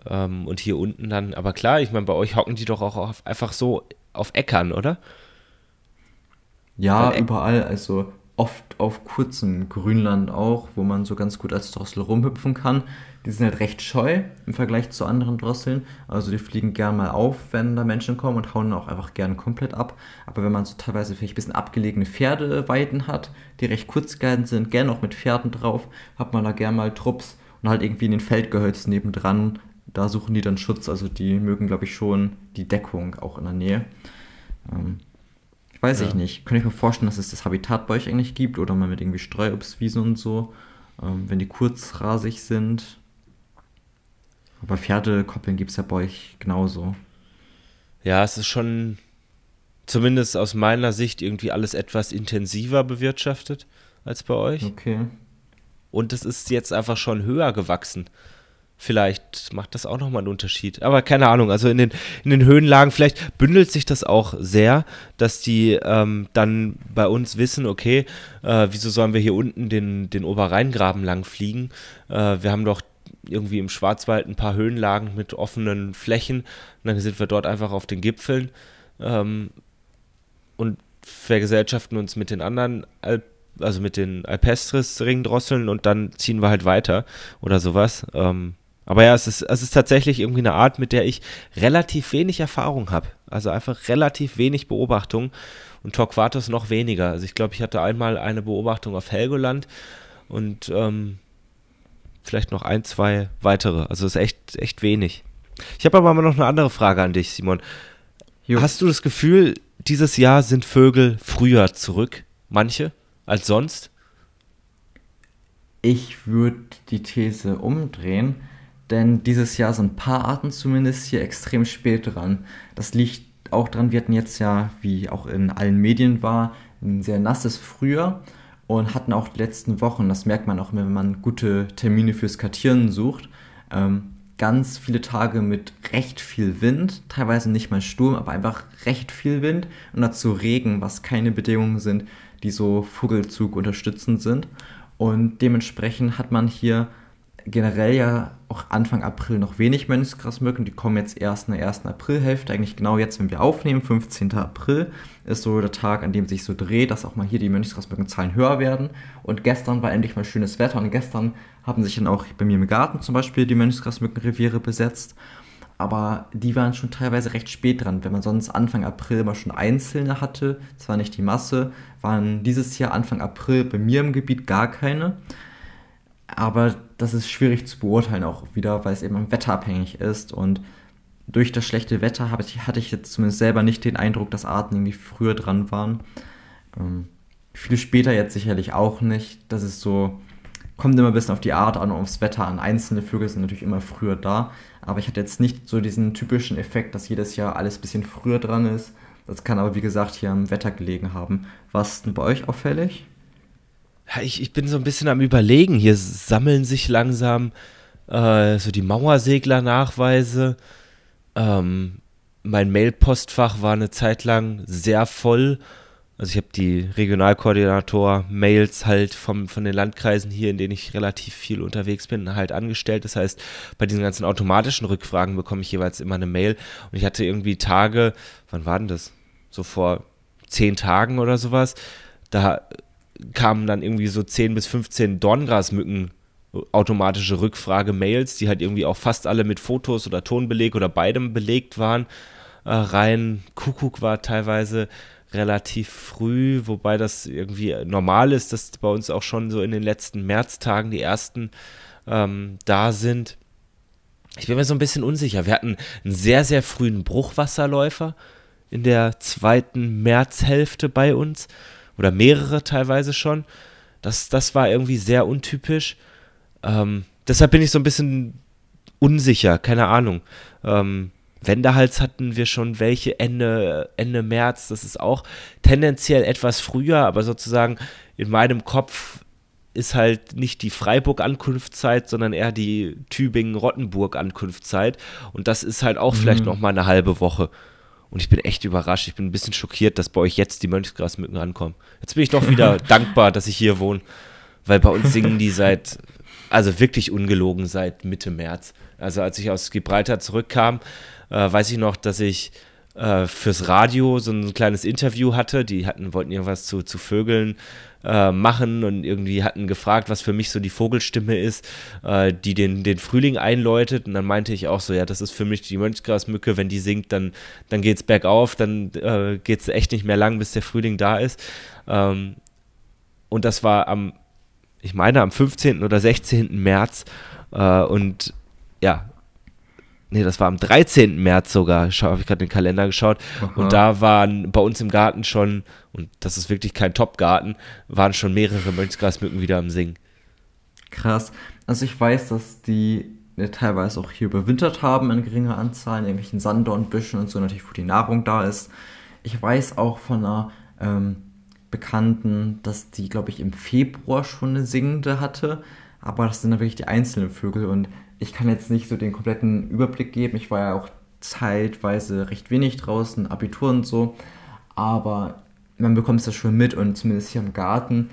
Ähm, und hier unten dann, aber klar, ich meine, bei euch hocken die doch auch auf, einfach so auf Äckern, oder? Ja, überall. Also oft auf kurzem Grünland auch, wo man so ganz gut als Drossel rumhüpfen kann. Die sind halt recht scheu im Vergleich zu anderen Drosseln. Also die fliegen gern mal auf, wenn da Menschen kommen und hauen auch einfach gern komplett ab. Aber wenn man so teilweise vielleicht ein bisschen abgelegene Pferdeweiden hat, die recht kurz gehalten sind, gern auch mit Pferden drauf, hat man da gern mal Trupps und halt irgendwie in den Feldgehölzen nebendran. Da suchen die dann Schutz. Also die mögen, glaube ich, schon die Deckung auch in der Nähe. Ähm, Weiß ja. ich nicht. Könnte ich mir vorstellen, dass es das Habitat bei euch eigentlich gibt oder mal mit irgendwie Streuobstwiesen und so, ähm, wenn die kurzrasig sind. Aber Pferdekoppeln gibt es ja bei euch genauso. Ja, es ist schon zumindest aus meiner Sicht irgendwie alles etwas intensiver bewirtschaftet als bei euch. Okay. Und es ist jetzt einfach schon höher gewachsen. Vielleicht macht das auch nochmal einen Unterschied. Aber keine Ahnung, also in den, in den Höhenlagen, vielleicht bündelt sich das auch sehr, dass die ähm, dann bei uns wissen, okay, äh, wieso sollen wir hier unten den, den Oberrheingraben lang fliegen? Äh, wir haben doch irgendwie im Schwarzwald ein paar Höhenlagen mit offenen Flächen und dann sind wir dort einfach auf den Gipfeln ähm, und vergesellschaften uns mit den anderen Alp also mit den Alpestris-Ringdrosseln und dann ziehen wir halt weiter oder sowas. Ähm, aber ja, es ist, es ist tatsächlich irgendwie eine Art, mit der ich relativ wenig Erfahrung habe. Also einfach relativ wenig Beobachtung und Torquatus noch weniger. Also ich glaube, ich hatte einmal eine Beobachtung auf Helgoland und ähm, vielleicht noch ein, zwei weitere. Also es ist echt, echt wenig. Ich habe aber mal noch eine andere Frage an dich, Simon. Jo. Hast du das Gefühl, dieses Jahr sind Vögel früher zurück, manche, als sonst? Ich würde die These umdrehen denn dieses Jahr sind ein paar Arten zumindest hier extrem spät dran. Das liegt auch dran, wir hatten jetzt ja, wie auch in allen Medien war, ein sehr nasses Frühjahr und hatten auch die letzten Wochen, das merkt man auch, wenn man gute Termine fürs Kartieren sucht, ähm, ganz viele Tage mit recht viel Wind, teilweise nicht mal Sturm, aber einfach recht viel Wind und dazu Regen, was keine Bedingungen sind, die so Vogelzug unterstützend sind. Und dementsprechend hat man hier generell ja auch Anfang April noch wenig Mönchsgrasmücken. Die kommen jetzt erst in der ersten Aprilhälfte. Eigentlich genau jetzt, wenn wir aufnehmen, 15. April, ist so der Tag, an dem sich so dreht, dass auch mal hier die Mönchsgrasmückenzahlen höher werden. Und gestern war endlich mal schönes Wetter und gestern haben sich dann auch bei mir im Garten zum Beispiel die Mönchsgrasmückenreviere besetzt. Aber die waren schon teilweise recht spät dran. Wenn man sonst Anfang April immer schon einzelne hatte, zwar nicht die Masse, waren dieses Jahr Anfang April bei mir im Gebiet gar keine. Aber das ist schwierig zu beurteilen auch wieder, weil es eben wetterabhängig ist und durch das schlechte Wetter ich, hatte ich jetzt zumindest selber nicht den Eindruck, dass Arten irgendwie früher dran waren. Ähm, viele später jetzt sicherlich auch nicht. Das ist so, kommt immer ein bisschen auf die Art an und aufs Wetter an. Einzelne Vögel sind natürlich immer früher da, aber ich hatte jetzt nicht so diesen typischen Effekt, dass jedes Jahr alles ein bisschen früher dran ist. Das kann aber, wie gesagt, hier am Wetter gelegen haben. Was denn bei euch auffällig? Ich, ich bin so ein bisschen am Überlegen. Hier sammeln sich langsam äh, so die Mauersegler-Nachweise. Ähm, mein Mailpostfach war eine Zeit lang sehr voll Also ich habe die Regionalkoordinator-Mails halt vom, von den Landkreisen hier, in denen ich relativ viel unterwegs bin, halt angestellt. Das heißt, bei diesen ganzen automatischen Rückfragen bekomme ich jeweils immer eine Mail. Und ich hatte irgendwie Tage, wann war denn das? So vor zehn Tagen oder sowas. Da kamen dann irgendwie so 10 bis 15 Dorngrasmücken automatische Rückfrage-Mails, die halt irgendwie auch fast alle mit Fotos oder Tonbeleg oder beidem belegt waren, äh, rein. Kuckuck war teilweise relativ früh, wobei das irgendwie normal ist, dass bei uns auch schon so in den letzten Märztagen die ersten ähm, da sind. Ich bin mir so ein bisschen unsicher. Wir hatten einen sehr, sehr frühen Bruchwasserläufer in der zweiten Märzhälfte bei uns oder mehrere teilweise schon. Das, das war irgendwie sehr untypisch. Ähm, deshalb bin ich so ein bisschen unsicher, keine Ahnung. Ähm, Wendehals hatten wir schon welche Ende, Ende März. Das ist auch tendenziell etwas früher, aber sozusagen in meinem Kopf ist halt nicht die Freiburg-Ankunftszeit, sondern eher die Tübingen-Rottenburg-Ankunftszeit. Und das ist halt auch mhm. vielleicht noch mal eine halbe Woche. Und ich bin echt überrascht. Ich bin ein bisschen schockiert, dass bei euch jetzt die Mönchsgrasmücken ankommen. Jetzt bin ich doch wieder dankbar, dass ich hier wohne. Weil bei uns singen die seit, also wirklich ungelogen, seit Mitte März. Also als ich aus Gibraltar zurückkam, äh, weiß ich noch, dass ich äh, fürs Radio so ein kleines Interview hatte. Die hatten, wollten irgendwas zu, zu Vögeln äh, machen und irgendwie hatten gefragt, was für mich so die Vogelstimme ist, äh, die den, den Frühling einläutet. Und dann meinte ich auch so, ja, das ist für mich die Mönchsgrasmücke, wenn die singt, dann, dann es bergauf, dann äh, es echt nicht mehr lang, bis der Frühling da ist. Ähm, und das war am, ich meine, am 15. oder 16. März. Äh, und ja, nee, das war am 13. März sogar, habe ich gerade den Kalender geschaut. Aha. Und da waren bei uns im Garten schon, und das ist wirklich kein Top-Garten, waren schon mehrere Mönchsgrasmücken wieder am Singen. Krass. Also ich weiß, dass die teilweise auch hier überwintert haben in geringer Anzahl, in irgendwelchen Sanddornbüschen und so, natürlich, wo die Nahrung da ist. Ich weiß auch von einer ähm, Bekannten, dass die, glaube ich, im Februar schon eine singende hatte. Aber das sind dann wirklich die einzelnen Vögel und ich kann jetzt nicht so den kompletten Überblick geben. Ich war ja auch zeitweise recht wenig draußen, Abitur und so. Aber man bekommt es ja schon mit und zumindest hier im Garten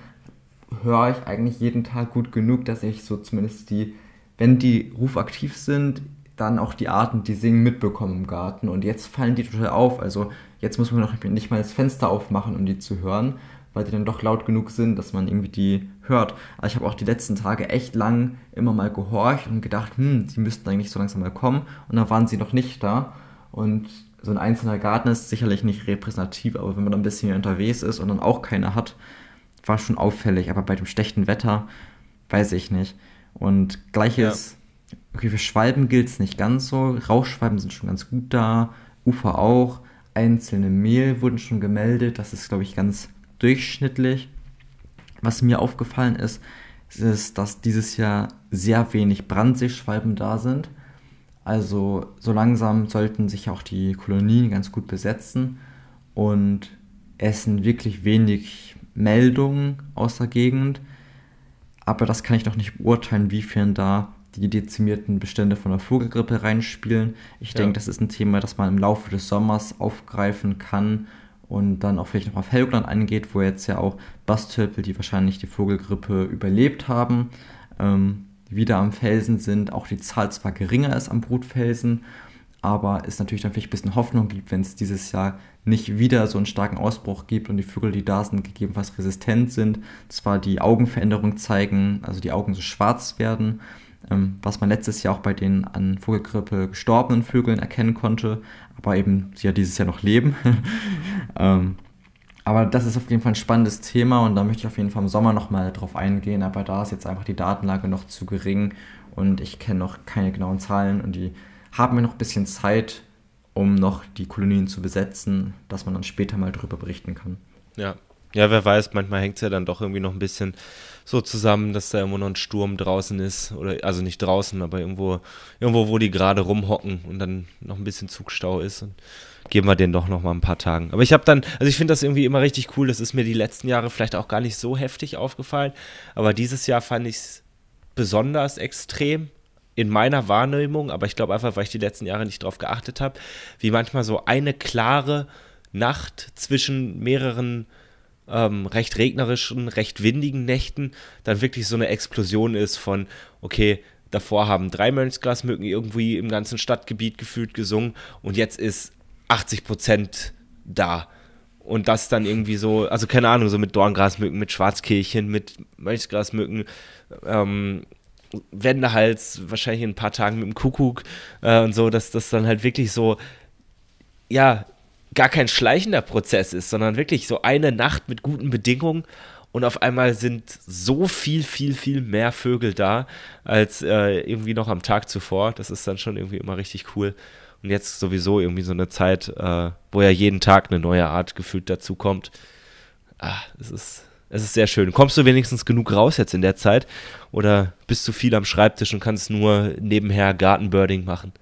höre ich eigentlich jeden Tag gut genug, dass ich so zumindest die, wenn die rufaktiv sind, dann auch die Arten, die singen, mitbekomme im Garten. Und jetzt fallen die total auf. Also jetzt muss man noch nicht mal das Fenster aufmachen, um die zu hören weil die dann doch laut genug sind, dass man irgendwie die hört. Aber ich habe auch die letzten Tage echt lang immer mal gehorcht und gedacht, hm, sie müssten eigentlich so langsam mal kommen. Und dann waren sie noch nicht da. Und so ein einzelner Garten ist sicherlich nicht repräsentativ, aber wenn man da ein bisschen unterwegs ist und dann auch keiner hat, war schon auffällig. Aber bei dem schlechten Wetter weiß ich nicht. Und gleiches, ja. okay, für Schwalben gilt es nicht ganz so. Rauchschwalben sind schon ganz gut da, Ufer auch. Einzelne Mehl wurden schon gemeldet. Das ist, glaube ich, ganz durchschnittlich. Was mir aufgefallen ist, ist, dass dieses Jahr sehr wenig Brandseeschwalben da sind. Also so langsam sollten sich auch die Kolonien ganz gut besetzen und es sind wirklich wenig Meldungen aus der Gegend. Aber das kann ich noch nicht beurteilen, wiefern da die dezimierten Bestände von der Vogelgrippe reinspielen. Ich ja. denke, das ist ein Thema, das man im Laufe des Sommers aufgreifen kann und dann auch vielleicht noch auf Helgoland eingeht, wo jetzt ja auch Bastölpel, die wahrscheinlich die Vogelgrippe überlebt haben, ähm, wieder am Felsen sind. Auch die Zahl zwar geringer ist am Brutfelsen, aber es natürlich dann vielleicht ein bisschen Hoffnung gibt, wenn es dieses Jahr nicht wieder so einen starken Ausbruch gibt und die Vögel, die da sind, gegebenenfalls resistent sind, zwar die Augenveränderung zeigen, also die Augen so schwarz werden, was man letztes Jahr auch bei den an Vogelgrippe gestorbenen Vögeln erkennen konnte, aber eben sie ja dieses Jahr noch leben. ähm, aber das ist auf jeden Fall ein spannendes Thema und da möchte ich auf jeden Fall im Sommer nochmal drauf eingehen, aber da ist jetzt einfach die Datenlage noch zu gering und ich kenne noch keine genauen Zahlen und die haben mir noch ein bisschen Zeit, um noch die Kolonien zu besetzen, dass man dann später mal darüber berichten kann. Ja, ja, wer weiß, manchmal hängt es ja dann doch irgendwie noch ein bisschen so zusammen, dass da irgendwo noch ein Sturm draußen ist. Oder also nicht draußen, aber irgendwo, irgendwo, wo die gerade rumhocken und dann noch ein bisschen Zugstau ist. Und geben wir den doch noch mal ein paar Tagen. Aber ich habe dann, also ich finde das irgendwie immer richtig cool. Das ist mir die letzten Jahre vielleicht auch gar nicht so heftig aufgefallen. Aber dieses Jahr fand ich es besonders extrem in meiner Wahrnehmung. Aber ich glaube einfach, weil ich die letzten Jahre nicht drauf geachtet habe, wie manchmal so eine klare Nacht zwischen mehreren ähm, recht regnerischen, recht windigen Nächten dann wirklich so eine Explosion ist von, okay, davor haben drei Mönchsgrasmücken irgendwie im ganzen Stadtgebiet gefühlt gesungen und jetzt ist 80 Prozent da. Und das dann irgendwie so, also keine Ahnung, so mit Dorngrasmücken, mit Schwarzkehlchen, mit Mönchsgrasmücken, ähm, Wendehals, wahrscheinlich in ein paar Tagen mit dem Kuckuck äh, und so, dass das dann halt wirklich so, ja, gar kein schleichender Prozess ist, sondern wirklich so eine Nacht mit guten Bedingungen und auf einmal sind so viel, viel, viel mehr Vögel da als äh, irgendwie noch am Tag zuvor. Das ist dann schon irgendwie immer richtig cool. Und jetzt sowieso irgendwie so eine Zeit, äh, wo ja jeden Tag eine neue Art gefühlt dazukommt. Ah, es ist, es ist sehr schön. Kommst du wenigstens genug raus jetzt in der Zeit? Oder bist du viel am Schreibtisch und kannst nur nebenher Gartenbirding machen?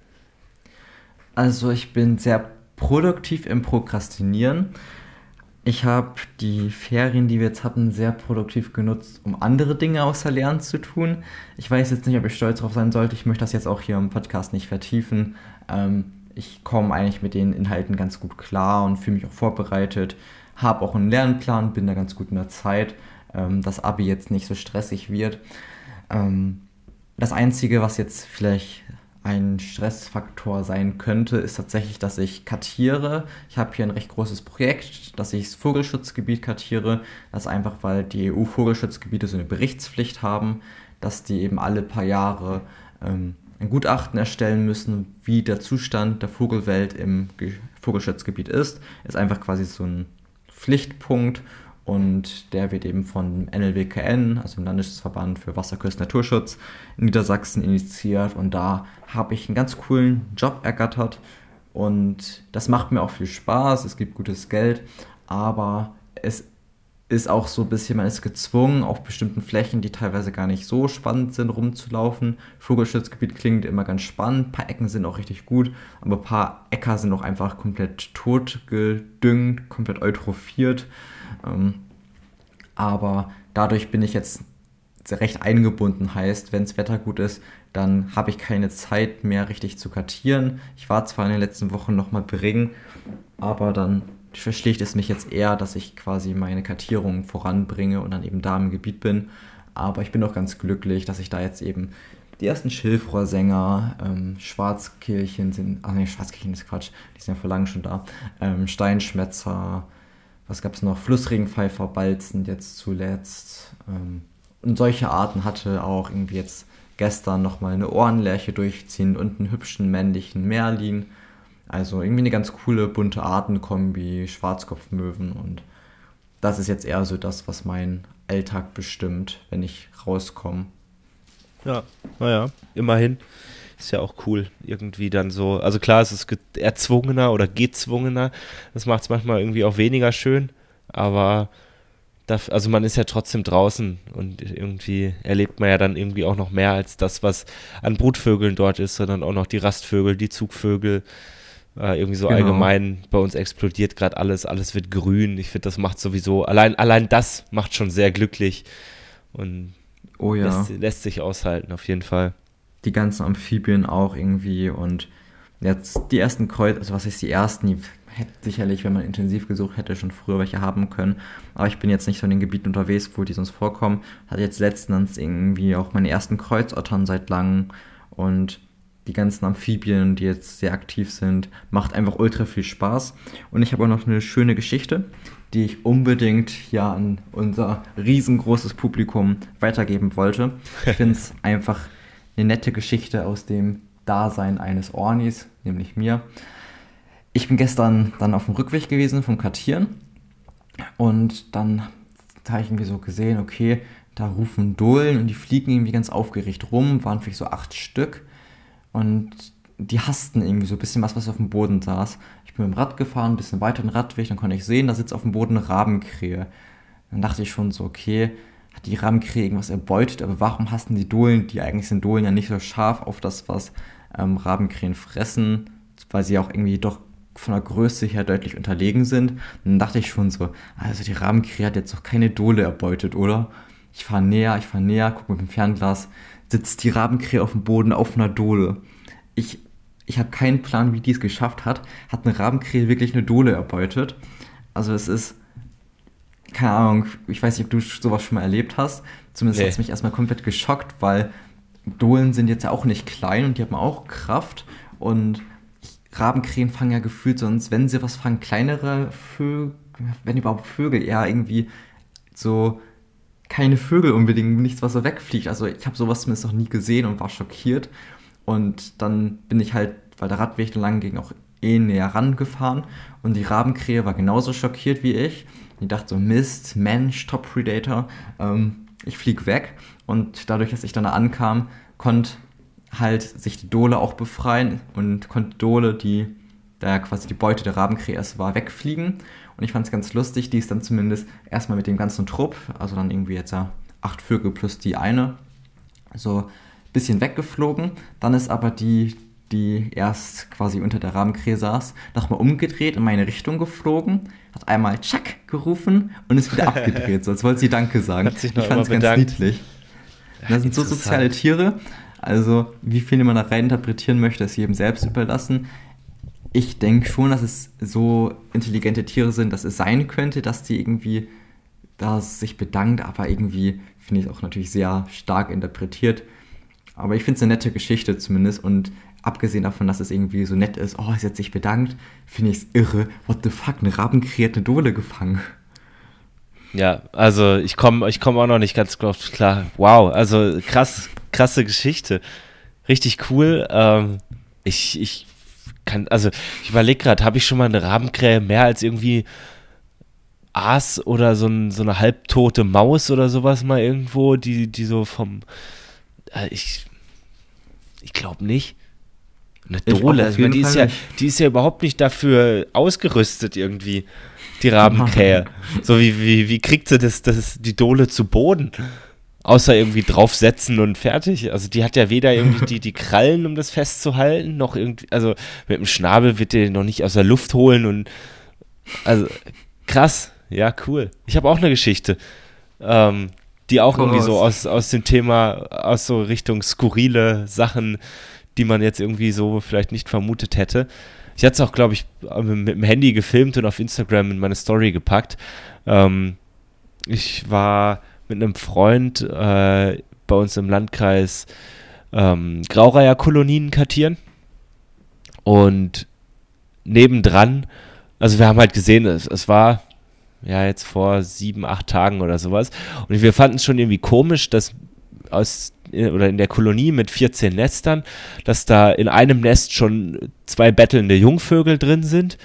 Also ich bin sehr produktiv im Prokrastinieren. Ich habe die Ferien, die wir jetzt hatten, sehr produktiv genutzt, um andere Dinge außer Lernen zu tun. Ich weiß jetzt nicht, ob ich stolz darauf sein sollte. Ich möchte das jetzt auch hier im Podcast nicht vertiefen. Ähm, ich komme eigentlich mit den Inhalten ganz gut klar und fühle mich auch vorbereitet. Habe auch einen Lernplan, bin da ganz gut in der Zeit, ähm, dass Abi jetzt nicht so stressig wird. Ähm, das Einzige, was jetzt vielleicht ein Stressfaktor sein könnte, ist tatsächlich, dass ich kartiere. Ich habe hier ein recht großes Projekt, dass ich das Vogelschutzgebiet kartiere. Das ist einfach, weil die EU-Vogelschutzgebiete so eine Berichtspflicht haben, dass die eben alle paar Jahre ähm, ein Gutachten erstellen müssen, wie der Zustand der Vogelwelt im Vogelschutzgebiet ist. Ist einfach quasi so ein Pflichtpunkt und der wird eben von NLWKN, also dem Landesverband für Wasserküsten Naturschutz in Niedersachsen initiiert. Und da habe ich einen ganz coolen Job ergattert. Und das macht mir auch viel Spaß, es gibt gutes Geld, aber es ist auch so ein bisschen, man ist gezwungen, auf bestimmten Flächen, die teilweise gar nicht so spannend sind, rumzulaufen. Vogelschutzgebiet klingt immer ganz spannend, ein paar Ecken sind auch richtig gut, aber ein paar Äcker sind auch einfach komplett totgedüngt, komplett eutrophiert. Ähm, aber dadurch bin ich jetzt recht eingebunden. Heißt, wenn das Wetter gut ist, dann habe ich keine Zeit mehr richtig zu kartieren. Ich war zwar in den letzten Wochen nochmal bringen, aber dann verschlägt es mich jetzt eher, dass ich quasi meine Kartierung voranbringe und dann eben da im Gebiet bin. Aber ich bin auch ganz glücklich, dass ich da jetzt eben die ersten Schilfrohrsänger, ähm, Schwarzkehlchen sind, ach nee, Schwarzkehlchen ist Quatsch, die sind ja vor langem schon da, ähm, Steinschmetzer, was gab es noch? Flussregenpfeifer, Balzen jetzt zuletzt. Ähm, und solche Arten hatte auch irgendwie jetzt gestern nochmal eine Ohrenlärche durchziehen und einen hübschen männlichen Merlin. Also irgendwie eine ganz coole bunte Artenkombi, Schwarzkopfmöwen und das ist jetzt eher so das, was mein Alltag bestimmt, wenn ich rauskomme. Ja, naja, immerhin. Ist ja auch cool, irgendwie dann so. Also klar, es ist erzwungener oder gezwungener. Das macht es manchmal irgendwie auch weniger schön. Aber das, also man ist ja trotzdem draußen und irgendwie erlebt man ja dann irgendwie auch noch mehr als das, was an Brutvögeln dort ist, sondern auch noch die Rastvögel, die Zugvögel. Äh, irgendwie so genau. allgemein bei uns explodiert gerade alles, alles wird grün. Ich finde, das macht sowieso, allein, allein das macht schon sehr glücklich und oh ja. lässt, lässt sich aushalten, auf jeden Fall die ganzen Amphibien auch irgendwie und jetzt die ersten Kreuz, also was ist die ersten, die hätte sicherlich, wenn man intensiv gesucht hätte, schon früher welche haben können. Aber ich bin jetzt nicht so in den Gebieten unterwegs, wo die sonst vorkommen. Hatte jetzt letztens irgendwie auch meine ersten Kreuzottern seit langem und die ganzen Amphibien, die jetzt sehr aktiv sind, macht einfach ultra viel Spaß. Und ich habe auch noch eine schöne Geschichte, die ich unbedingt ja an unser riesengroßes Publikum weitergeben wollte. Ich finde es einfach eine nette Geschichte aus dem Dasein eines Ornis, nämlich mir. Ich bin gestern dann auf dem Rückweg gewesen vom Kartieren und dann habe ich irgendwie so gesehen, okay, da rufen Dohlen und die fliegen irgendwie ganz aufgeregt rum, waren vielleicht so acht Stück und die hassten irgendwie so ein bisschen was, was auf dem Boden saß. Ich bin mit dem Rad gefahren, ein bisschen weiter den Radweg, dann konnte ich sehen, da sitzt auf dem Boden eine Rabenkrähe. Dann dachte ich schon so, okay, die Rabenkrähe irgendwas erbeutet, aber warum hassen die Dohlen, die eigentlich sind Dohlen ja nicht so scharf auf das, was ähm, Rabenkrähen fressen, weil sie auch irgendwie doch von der Größe her deutlich unterlegen sind. Dann dachte ich schon so, also die Rabenkrähe hat jetzt doch keine Dohle erbeutet, oder? Ich fahre näher, ich fahre näher, gucke mit dem Fernglas, sitzt die Rabenkrähe auf dem Boden auf einer Dohle. Ich, ich habe keinen Plan, wie die es geschafft hat. Hat eine Rabenkrähe wirklich eine Dohle erbeutet? Also es ist keine Ahnung, ich weiß nicht, ob du sowas schon mal erlebt hast. Zumindest nee. hat es mich erstmal komplett geschockt, weil Dohlen sind jetzt ja auch nicht klein und die haben auch Kraft. Und Rabenkrähen fangen ja gefühlt sonst, wenn sie was fangen, kleinere Vögel, wenn überhaupt Vögel, eher irgendwie so keine Vögel unbedingt, nichts, was so wegfliegt. Also ich habe sowas zumindest noch nie gesehen und war schockiert. Und dann bin ich halt, weil der Radweg lang ging, auch eh näher rangefahren. Und die Rabenkrähe war genauso schockiert wie ich. Die dachte so, Mist, Mensch, Top Predator, ähm, ich flieg weg. Und dadurch, dass ich dann da ankam, konnte halt sich die Dole auch befreien und konnte Dole, die da quasi die Beute der Rabenkrähe erst war, wegfliegen. Und ich fand es ganz lustig, die ist dann zumindest erstmal mit dem ganzen Trupp, also dann irgendwie jetzt ja acht Vögel plus die eine, so ein bisschen weggeflogen. Dann ist aber die, die erst quasi unter der Rabenkrähe saß, nochmal umgedreht in meine Richtung geflogen, hat einmal Tschack gerufen und ist wieder abgedreht, so als wollte sie Danke sagen. ich fand es ganz niedlich. Das sind so soziale Tiere. Also, wie viel man da rein interpretieren möchte, ist jedem selbst überlassen ich denke schon, dass es so intelligente Tiere sind, dass es sein könnte, dass die irgendwie da sich bedankt, aber irgendwie finde ich es auch natürlich sehr stark interpretiert. Aber ich finde es eine nette Geschichte zumindest und abgesehen davon, dass es irgendwie so nett ist, oh, sie hat sich bedankt, finde ich es irre. What the fuck, eine Rabenkrähe hat eine Dole gefangen. Ja, also ich komme ich komm auch noch nicht ganz klar. Wow, also krass, krasse Geschichte. Richtig cool. Ähm, ich, ich kann, also ich überlege gerade, habe ich schon mal eine Rabenkrähe mehr als irgendwie Aas oder so, ein, so, eine halbtote Maus oder sowas mal irgendwo, die, die so vom, äh, ich, ich glaube nicht. Eine Dole, also, meine, die, ist ja, die ist ja überhaupt nicht dafür ausgerüstet irgendwie, die Rabenkrähe. so wie, wie, wie kriegt sie das, das, die Dole zu Boden? außer irgendwie draufsetzen und fertig. Also die hat ja weder irgendwie die, die Krallen, um das festzuhalten, noch irgendwie, also mit dem Schnabel wird der noch nicht aus der Luft holen und also krass, ja, cool. Ich habe auch eine Geschichte, ähm, die auch irgendwie so aus, aus dem Thema, aus so Richtung skurrile Sachen, die man jetzt irgendwie so vielleicht nicht vermutet hätte. Ich hatte es auch, glaube ich, mit dem Handy gefilmt und auf Instagram in meine Story gepackt. Ähm, ich war mit einem Freund äh, bei uns im Landkreis ähm, Graureiher-Kolonien kartieren. Und nebendran, also wir haben halt gesehen, es, es war ja jetzt vor sieben, acht Tagen oder sowas. Und wir fanden es schon irgendwie komisch, dass aus oder in der Kolonie mit 14 Nestern, dass da in einem Nest schon zwei bettelnde Jungvögel drin sind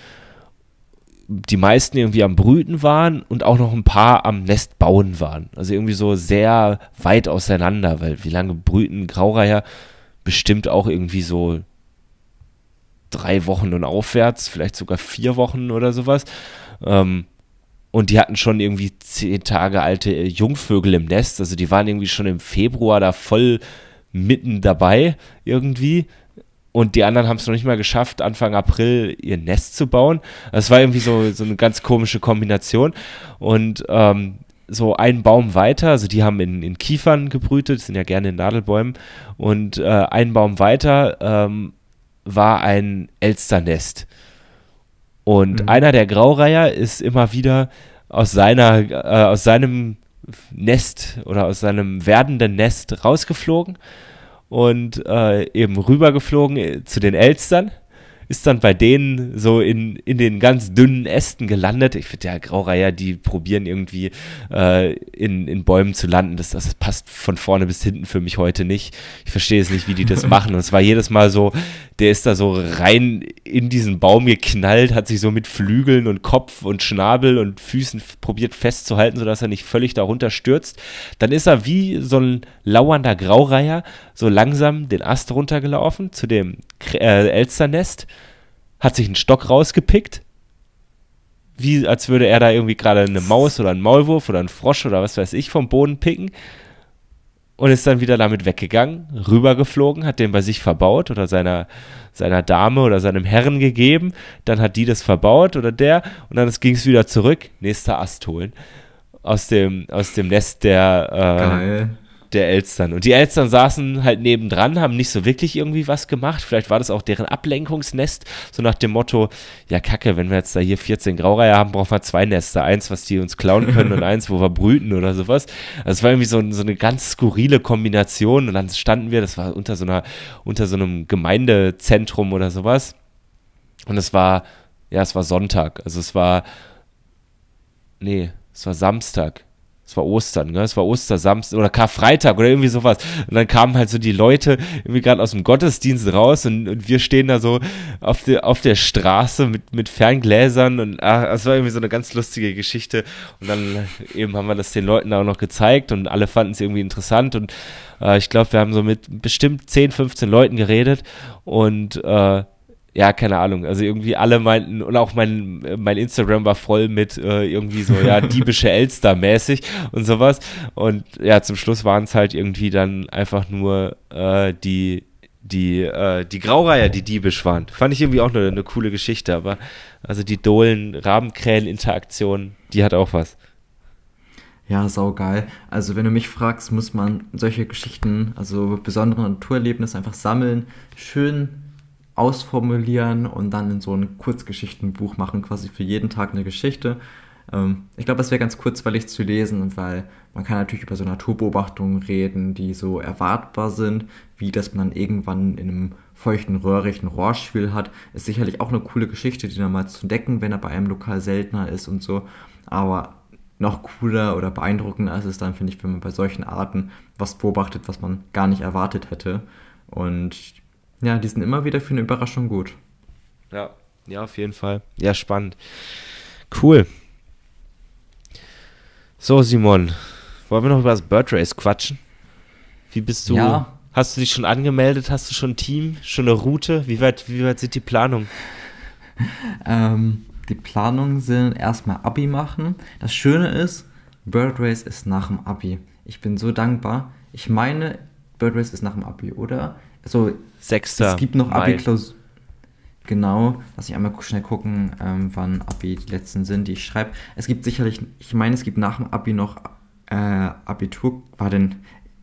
die meisten irgendwie am Brüten waren und auch noch ein paar am Nest bauen waren. Also irgendwie so sehr weit auseinander, weil wie lange brüten Graureiher? Bestimmt auch irgendwie so drei Wochen und aufwärts, vielleicht sogar vier Wochen oder sowas. Ähm, und die hatten schon irgendwie zehn Tage alte Jungvögel im Nest. Also die waren irgendwie schon im Februar da voll mitten dabei irgendwie. Und die anderen haben es noch nicht mal geschafft, Anfang April ihr Nest zu bauen. Das war irgendwie so, so eine ganz komische Kombination. Und ähm, so einen Baum weiter, also die haben in, in Kiefern gebrütet, sind ja gerne in Nadelbäumen. Und äh, einen Baum weiter ähm, war ein Elsternest. Und mhm. einer der Graureiher ist immer wieder aus seiner, äh, aus seinem Nest oder aus seinem werdenden Nest rausgeflogen und äh, eben rübergeflogen äh, zu den Elstern ist dann bei denen so in, in den ganz dünnen Ästen gelandet. Ich finde ja Graureiher, die probieren irgendwie äh, in, in Bäumen zu landen. Das, das passt von vorne bis hinten für mich heute nicht. Ich verstehe es nicht, wie die das machen. Und es war jedes Mal so, der ist da so rein in diesen Baum geknallt, hat sich so mit Flügeln und Kopf und Schnabel und Füßen probiert festzuhalten, sodass er nicht völlig darunter stürzt. Dann ist er wie so ein lauernder Graureiher so langsam den Ast runtergelaufen zu dem äh, Elsternest, hat sich einen Stock rausgepickt, wie als würde er da irgendwie gerade eine Maus oder einen Maulwurf oder einen Frosch oder was weiß ich vom Boden picken? Und ist dann wieder damit weggegangen, rübergeflogen, hat den bei sich verbaut oder seiner, seiner Dame oder seinem Herren gegeben, dann hat die das verbaut oder der. Und dann ging es wieder zurück, nächster Ast holen. Aus dem, aus dem Nest der, der Elstern. Und die Elstern saßen halt nebendran, haben nicht so wirklich irgendwie was gemacht. Vielleicht war das auch deren Ablenkungsnest, so nach dem Motto, ja kacke, wenn wir jetzt da hier 14 Graureiher haben, brauchen wir zwei Nester. Eins, was die uns klauen können und eins, wo wir brüten oder sowas. Also es war irgendwie so, so eine ganz skurrile Kombination. Und dann standen wir, das war unter so einer, unter so einem Gemeindezentrum oder sowas. Und es war, ja, es war Sonntag. Also es war, nee, es war Samstag es war Ostern, ne? Es war Ostersamstag oder Karfreitag oder irgendwie sowas. Und dann kamen halt so die Leute irgendwie gerade aus dem Gottesdienst raus und, und, wir stehen da so auf, der auf der Straße mit, mit Ferngläsern und es war irgendwie so eine ganz lustige Geschichte. Und dann eben haben wir das den Leuten auch noch gezeigt und alle fanden es irgendwie interessant und äh, ich glaube, wir haben so mit bestimmt 10, 15 Leuten geredet und äh, ja, keine Ahnung. Also irgendwie alle meinten, und auch mein, mein Instagram war voll mit äh, irgendwie so, ja, diebische Elster-mäßig und sowas. Und ja, zum Schluss waren es halt irgendwie dann einfach nur äh, die, die, äh, die Graureiher, die diebisch waren. Fand ich irgendwie auch eine, eine coole Geschichte, aber also die Dohlen-Rabenkrähen-Interaktion, die hat auch was. Ja, saugeil. Also wenn du mich fragst, muss man solche Geschichten, also besondere Naturerlebnisse einfach sammeln, schön ausformulieren und dann in so ein Kurzgeschichtenbuch machen, quasi für jeden Tag eine Geschichte. Ähm, ich glaube, das wäre ganz kurzweilig zu lesen, weil man kann natürlich über so Naturbeobachtungen reden, die so erwartbar sind, wie dass man dann irgendwann in einem feuchten Röhricht ein Rohrschwil hat. Ist sicherlich auch eine coole Geschichte, die dann mal zu decken, wenn er bei einem Lokal seltener ist und so. Aber noch cooler oder beeindruckender ist es dann, finde ich, wenn man bei solchen Arten was beobachtet, was man gar nicht erwartet hätte. Und ja, die sind immer wieder für eine Überraschung gut. Ja, ja, auf jeden Fall. Ja, spannend. Cool. So, Simon, wollen wir noch über das Bird Race quatschen? Wie bist du? Ja. Hast du dich schon angemeldet? Hast du schon ein Team? Schon eine Route? Wie weit, wie weit sind die Planungen? ähm, die Planungen sind erstmal Abi machen. Das Schöne ist, Bird Race ist nach dem Abi. Ich bin so dankbar. Ich meine, Bird Race ist nach dem Abi, oder? So, Sechster. Es gibt noch Abi-Klausuren. Genau, lass ich einmal schnell gucken, ähm, wann Abi die letzten sind, die ich schreibe. Es gibt sicherlich, ich meine, es gibt nach dem Abi noch äh, Abitur, war denn,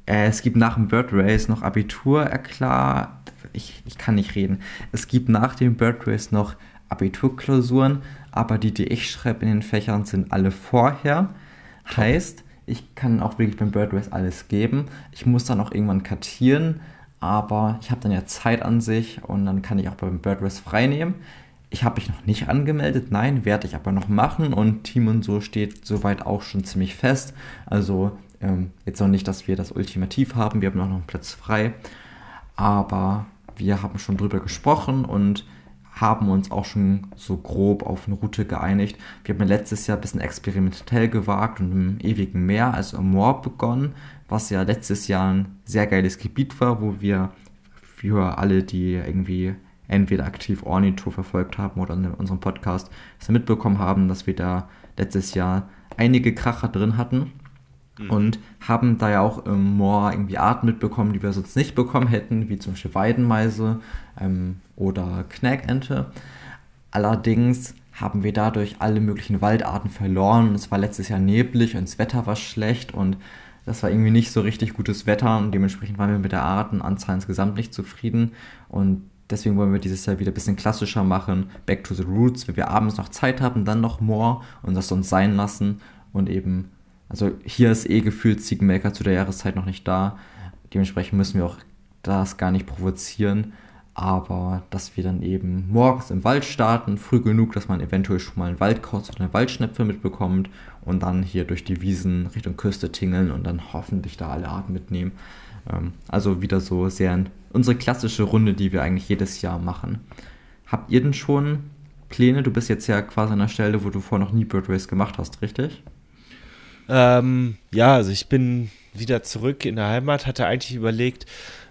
äh, es gibt nach dem Bird Race noch Abitur, klar, ich, ich kann nicht reden. Es gibt nach dem Bird Race noch Abiturklausuren, aber die, die ich schreibe in den Fächern, sind alle vorher. Heißt, ich kann auch wirklich beim Bird Race alles geben. Ich muss dann auch irgendwann kartieren aber ich habe dann ja Zeit an sich und dann kann ich auch beim Birdrace frei nehmen. Ich habe mich noch nicht angemeldet, nein, werde ich aber noch machen und Team und so steht soweit auch schon ziemlich fest. Also ähm, jetzt noch nicht, dass wir das Ultimativ haben, wir haben noch einen Platz frei, aber wir haben schon drüber gesprochen und haben uns auch schon so grob auf eine Route geeinigt. Wir haben letztes Jahr ein bisschen experimentell gewagt und im ewigen Meer, also im Moor begonnen, was ja letztes Jahr ein sehr geiles Gebiet war, wo wir für alle, die irgendwie entweder aktiv Ornito verfolgt haben oder in unserem Podcast das mitbekommen haben, dass wir da letztes Jahr einige Kracher drin hatten mhm. und haben da ja auch im Moor irgendwie Arten mitbekommen, die wir sonst nicht bekommen hätten, wie zum Beispiel Weidenmeise ähm, oder Knäkente. Allerdings haben wir dadurch alle möglichen Waldarten verloren. Es war letztes Jahr neblig und das Wetter war schlecht und das war irgendwie nicht so richtig gutes Wetter und dementsprechend waren wir mit der Artenanzahl insgesamt nicht zufrieden. Und deswegen wollen wir dieses Jahr wieder ein bisschen klassischer machen. Back to the Roots, wenn wir abends noch Zeit haben, dann noch more und das sonst sein lassen. Und eben, also hier ist eh gefühlt Ziegenmelker zu der Jahreszeit noch nicht da. Dementsprechend müssen wir auch das gar nicht provozieren aber dass wir dann eben morgens im Wald starten, früh genug, dass man eventuell schon mal einen Waldkauz oder eine Waldschnepfe mitbekommt und dann hier durch die Wiesen Richtung Küste tingeln und dann hoffentlich da alle Arten mitnehmen. Ähm, also wieder so sehr unsere klassische Runde, die wir eigentlich jedes Jahr machen. Habt ihr denn schon Pläne? Du bist jetzt ja quasi an der Stelle, wo du vorher noch nie Bird Race gemacht hast, richtig? Ähm, ja, also ich bin wieder zurück in der Heimat, hatte eigentlich überlegt,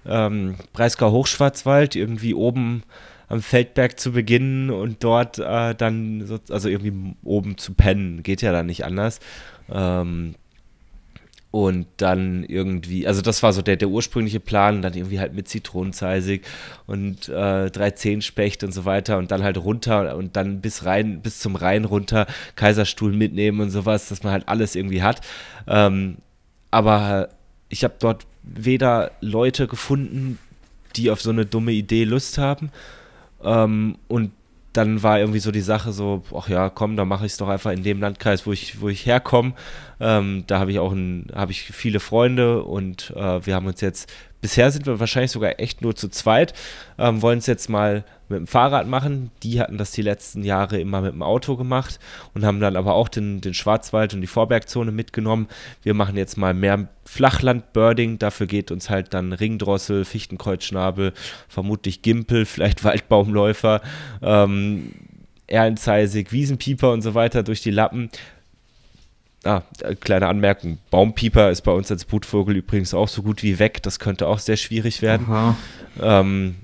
ähm, Breisgau Hochschwarzwald irgendwie oben am Feldberg zu beginnen und dort äh, dann, so, also irgendwie oben zu pennen, geht ja dann nicht anders. Ähm, und dann irgendwie, also das war so der, der ursprüngliche Plan, dann irgendwie halt mit Zitronenzeisig und äh, drei Zehenspecht und so weiter und dann halt runter und dann bis rein, bis zum Rhein runter Kaiserstuhl mitnehmen und sowas, dass man halt alles irgendwie hat. Ähm, aber ich habe dort weder Leute gefunden, die auf so eine dumme Idee Lust haben. Ähm, und dann war irgendwie so die Sache so, ach ja, komm, dann mache ich es doch einfach in dem Landkreis, wo ich, wo ich herkomme. Ähm, da habe ich auch ein, habe ich viele Freunde und äh, wir haben uns jetzt Bisher sind wir wahrscheinlich sogar echt nur zu zweit. Ähm, wollen es jetzt mal mit dem Fahrrad machen. Die hatten das die letzten Jahre immer mit dem Auto gemacht und haben dann aber auch den, den Schwarzwald und die Vorbergzone mitgenommen. Wir machen jetzt mal mehr Flachland-Birding. Dafür geht uns halt dann Ringdrossel, Fichtenkreuzschnabel, vermutlich Gimpel, vielleicht Waldbaumläufer. Ähm, Erlenzeisig, Wiesenpieper und so weiter durch die Lappen. Ah, äh, kleine Anmerkung: Baumpieper ist bei uns als Brutvogel übrigens auch so gut wie weg. Das könnte auch sehr schwierig werden. Ähm,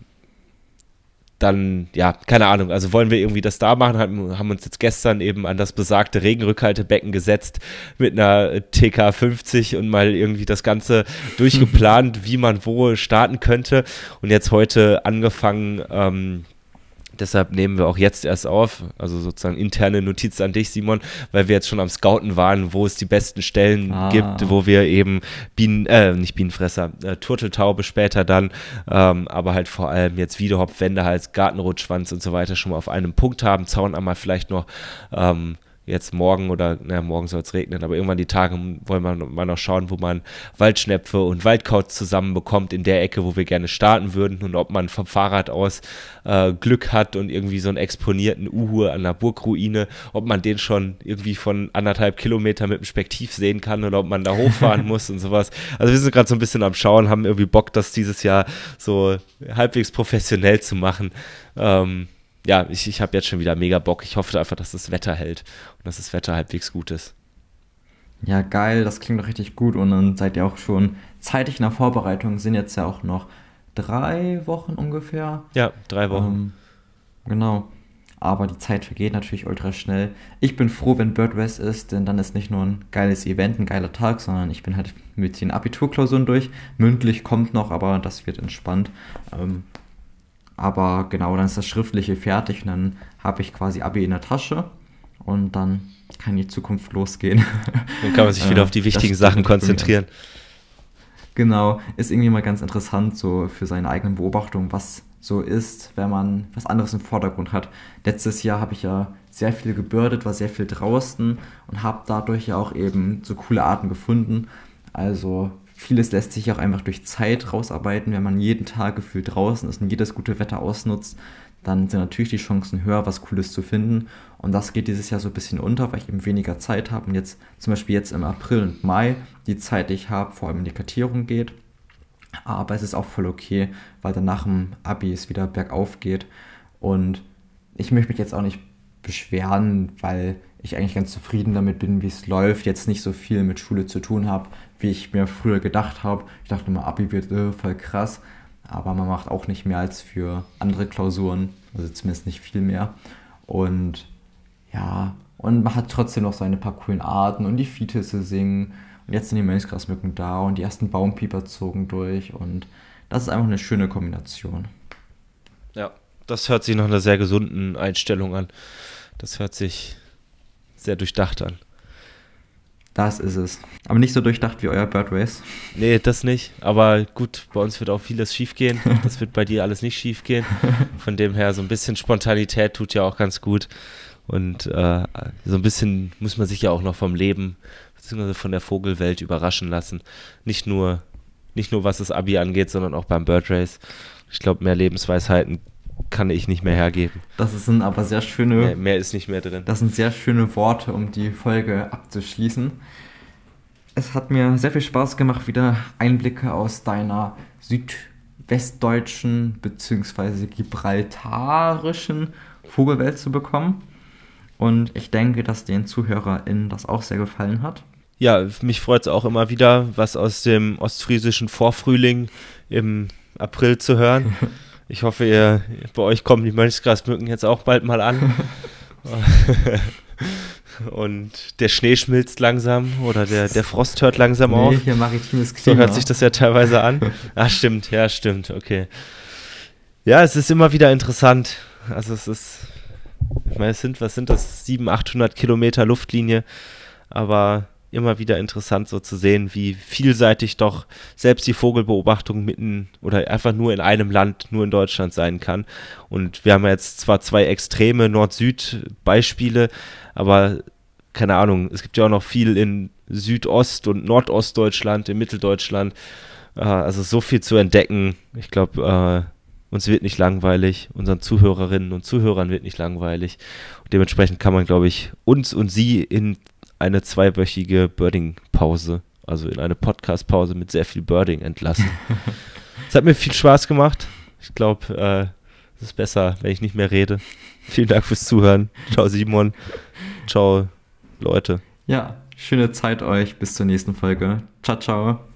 dann, ja, keine Ahnung, also wollen wir irgendwie das da machen, haben, haben uns jetzt gestern eben an das besagte Regenrückhaltebecken gesetzt mit einer TK 50 und mal irgendwie das Ganze durchgeplant, wie man wo starten könnte. Und jetzt heute angefangen, ähm, Deshalb nehmen wir auch jetzt erst auf, also sozusagen interne Notiz an dich, Simon, weil wir jetzt schon am Scouten waren, wo es die besten Stellen ah. gibt, wo wir eben Bienen, äh, nicht Bienenfresser, äh, Turteltaube später dann, ähm, aber halt vor allem jetzt Wiedehopf, Wendehals, Gartenrotschwanz und so weiter schon mal auf einem Punkt haben, Zaun einmal vielleicht noch ähm, jetzt morgen oder, naja, morgen soll es regnen, aber irgendwann die Tage wollen wir mal noch schauen, wo man Waldschnepfe und Waldkraut zusammenbekommt in der Ecke, wo wir gerne starten würden und ob man vom Fahrrad aus äh, Glück hat und irgendwie so einen exponierten Uhu an der Burgruine, ob man den schon irgendwie von anderthalb Kilometer mit dem Spektiv sehen kann oder ob man da hochfahren muss und sowas. Also wir sind gerade so ein bisschen am Schauen, haben irgendwie Bock, das dieses Jahr so halbwegs professionell zu machen. Ähm, ja, ich, ich habe jetzt schon wieder mega Bock. Ich hoffe einfach, dass das Wetter hält und dass das Wetter halbwegs gut ist. Ja, geil, das klingt doch richtig gut. Und dann seid ihr auch schon zeitig in der Vorbereitung, sind jetzt ja auch noch drei Wochen ungefähr. Ja, drei Wochen. Ähm, genau. Aber die Zeit vergeht natürlich ultra schnell. Ich bin froh, wenn Bird West ist, denn dann ist nicht nur ein geiles Event, ein geiler Tag, sondern ich bin halt mit den Abiturklausuren durch. Mündlich kommt noch, aber das wird entspannt. Ähm, aber genau, dann ist das Schriftliche fertig und dann habe ich quasi Abi in der Tasche und dann kann die Zukunft losgehen. Dann kann man sich wieder auf die wichtigen Sachen konzentrieren. Genau, ist irgendwie mal ganz interessant, so für seine eigenen Beobachtungen, was so ist, wenn man was anderes im Vordergrund hat. Letztes Jahr habe ich ja sehr viel gebürdet, war sehr viel draußen und habe dadurch ja auch eben so coole Arten gefunden. Also Vieles lässt sich auch einfach durch Zeit rausarbeiten. Wenn man jeden Tag gefühlt draußen ist und jedes gute Wetter ausnutzt, dann sind natürlich die Chancen höher, was Cooles zu finden. Und das geht dieses Jahr so ein bisschen unter, weil ich eben weniger Zeit habe und jetzt zum Beispiel jetzt im April und Mai die Zeit, die ich habe, vor allem in die Kartierung geht. Aber es ist auch voll okay, weil dann nach dem Abi es wieder bergauf geht. Und ich möchte mich jetzt auch nicht beschweren, weil ich eigentlich ganz zufrieden damit bin, wie es läuft, jetzt nicht so viel mit Schule zu tun habe, wie ich mir früher gedacht habe. Ich dachte immer, Abi wird äh, voll krass, aber man macht auch nicht mehr als für andere Klausuren, also zumindest nicht viel mehr. Und ja, und man hat trotzdem noch seine paar coolen Arten und die Fietisse singen. Und jetzt sind die Mönchsgrasmücken da und die ersten Baumpieper zogen durch und das ist einfach eine schöne Kombination. Ja, das hört sich nach einer sehr gesunden Einstellung an. Das hört sich sehr durchdacht an. Das ist es. Aber nicht so durchdacht wie euer Bird Race. Nee, das nicht. Aber gut, bei uns wird auch vieles schiefgehen. Das wird bei dir alles nicht schiefgehen. Von dem her, so ein bisschen Spontanität tut ja auch ganz gut. Und äh, so ein bisschen muss man sich ja auch noch vom Leben bzw. von der Vogelwelt überraschen lassen. Nicht nur, nicht nur was das Abi angeht, sondern auch beim Bird Race. Ich glaube, mehr Lebensweisheiten kann ich nicht mehr hergeben. Das sind aber sehr schöne. Mehr, mehr, ist nicht mehr drin. Das sind sehr schöne Worte, um die Folge abzuschließen. Es hat mir sehr viel Spaß gemacht, wieder Einblicke aus deiner südwestdeutschen bzw. gibraltarischen Vogelwelt zu bekommen. Und ich denke, dass den ZuhörerInnen das auch sehr gefallen hat. Ja, mich freut es auch immer wieder, was aus dem ostfriesischen Vorfrühling im April zu hören. Ich hoffe, ihr, bei euch kommen die Mönchsgrasmücken jetzt auch bald mal an. Und der Schnee schmilzt langsam oder der, der Frost hört langsam nee, auf. Hier maritimes Klima. So hört sich das ja teilweise an. Ah, stimmt, ja, stimmt, okay. Ja, es ist immer wieder interessant. Also es ist, ich meine, es sind, was sind das, 700, 800 Kilometer Luftlinie, aber immer wieder interessant so zu sehen, wie vielseitig doch selbst die Vogelbeobachtung mitten oder einfach nur in einem Land, nur in Deutschland sein kann. Und wir haben jetzt zwar zwei extreme Nord-Süd-Beispiele, aber keine Ahnung, es gibt ja auch noch viel in Südost- und Nordostdeutschland, in Mitteldeutschland. Äh, also so viel zu entdecken. Ich glaube, äh, uns wird nicht langweilig, unseren Zuhörerinnen und Zuhörern wird nicht langweilig. Und dementsprechend kann man, glaube ich, uns und sie in eine zweiwöchige Birding-Pause, also in eine Podcast-Pause mit sehr viel Birding entlassen. es hat mir viel Spaß gemacht. Ich glaube, äh, es ist besser, wenn ich nicht mehr rede. Vielen Dank fürs Zuhören. Ciao, Simon. Ciao, Leute. Ja, schöne Zeit euch. Bis zur nächsten Folge. Ciao, ciao.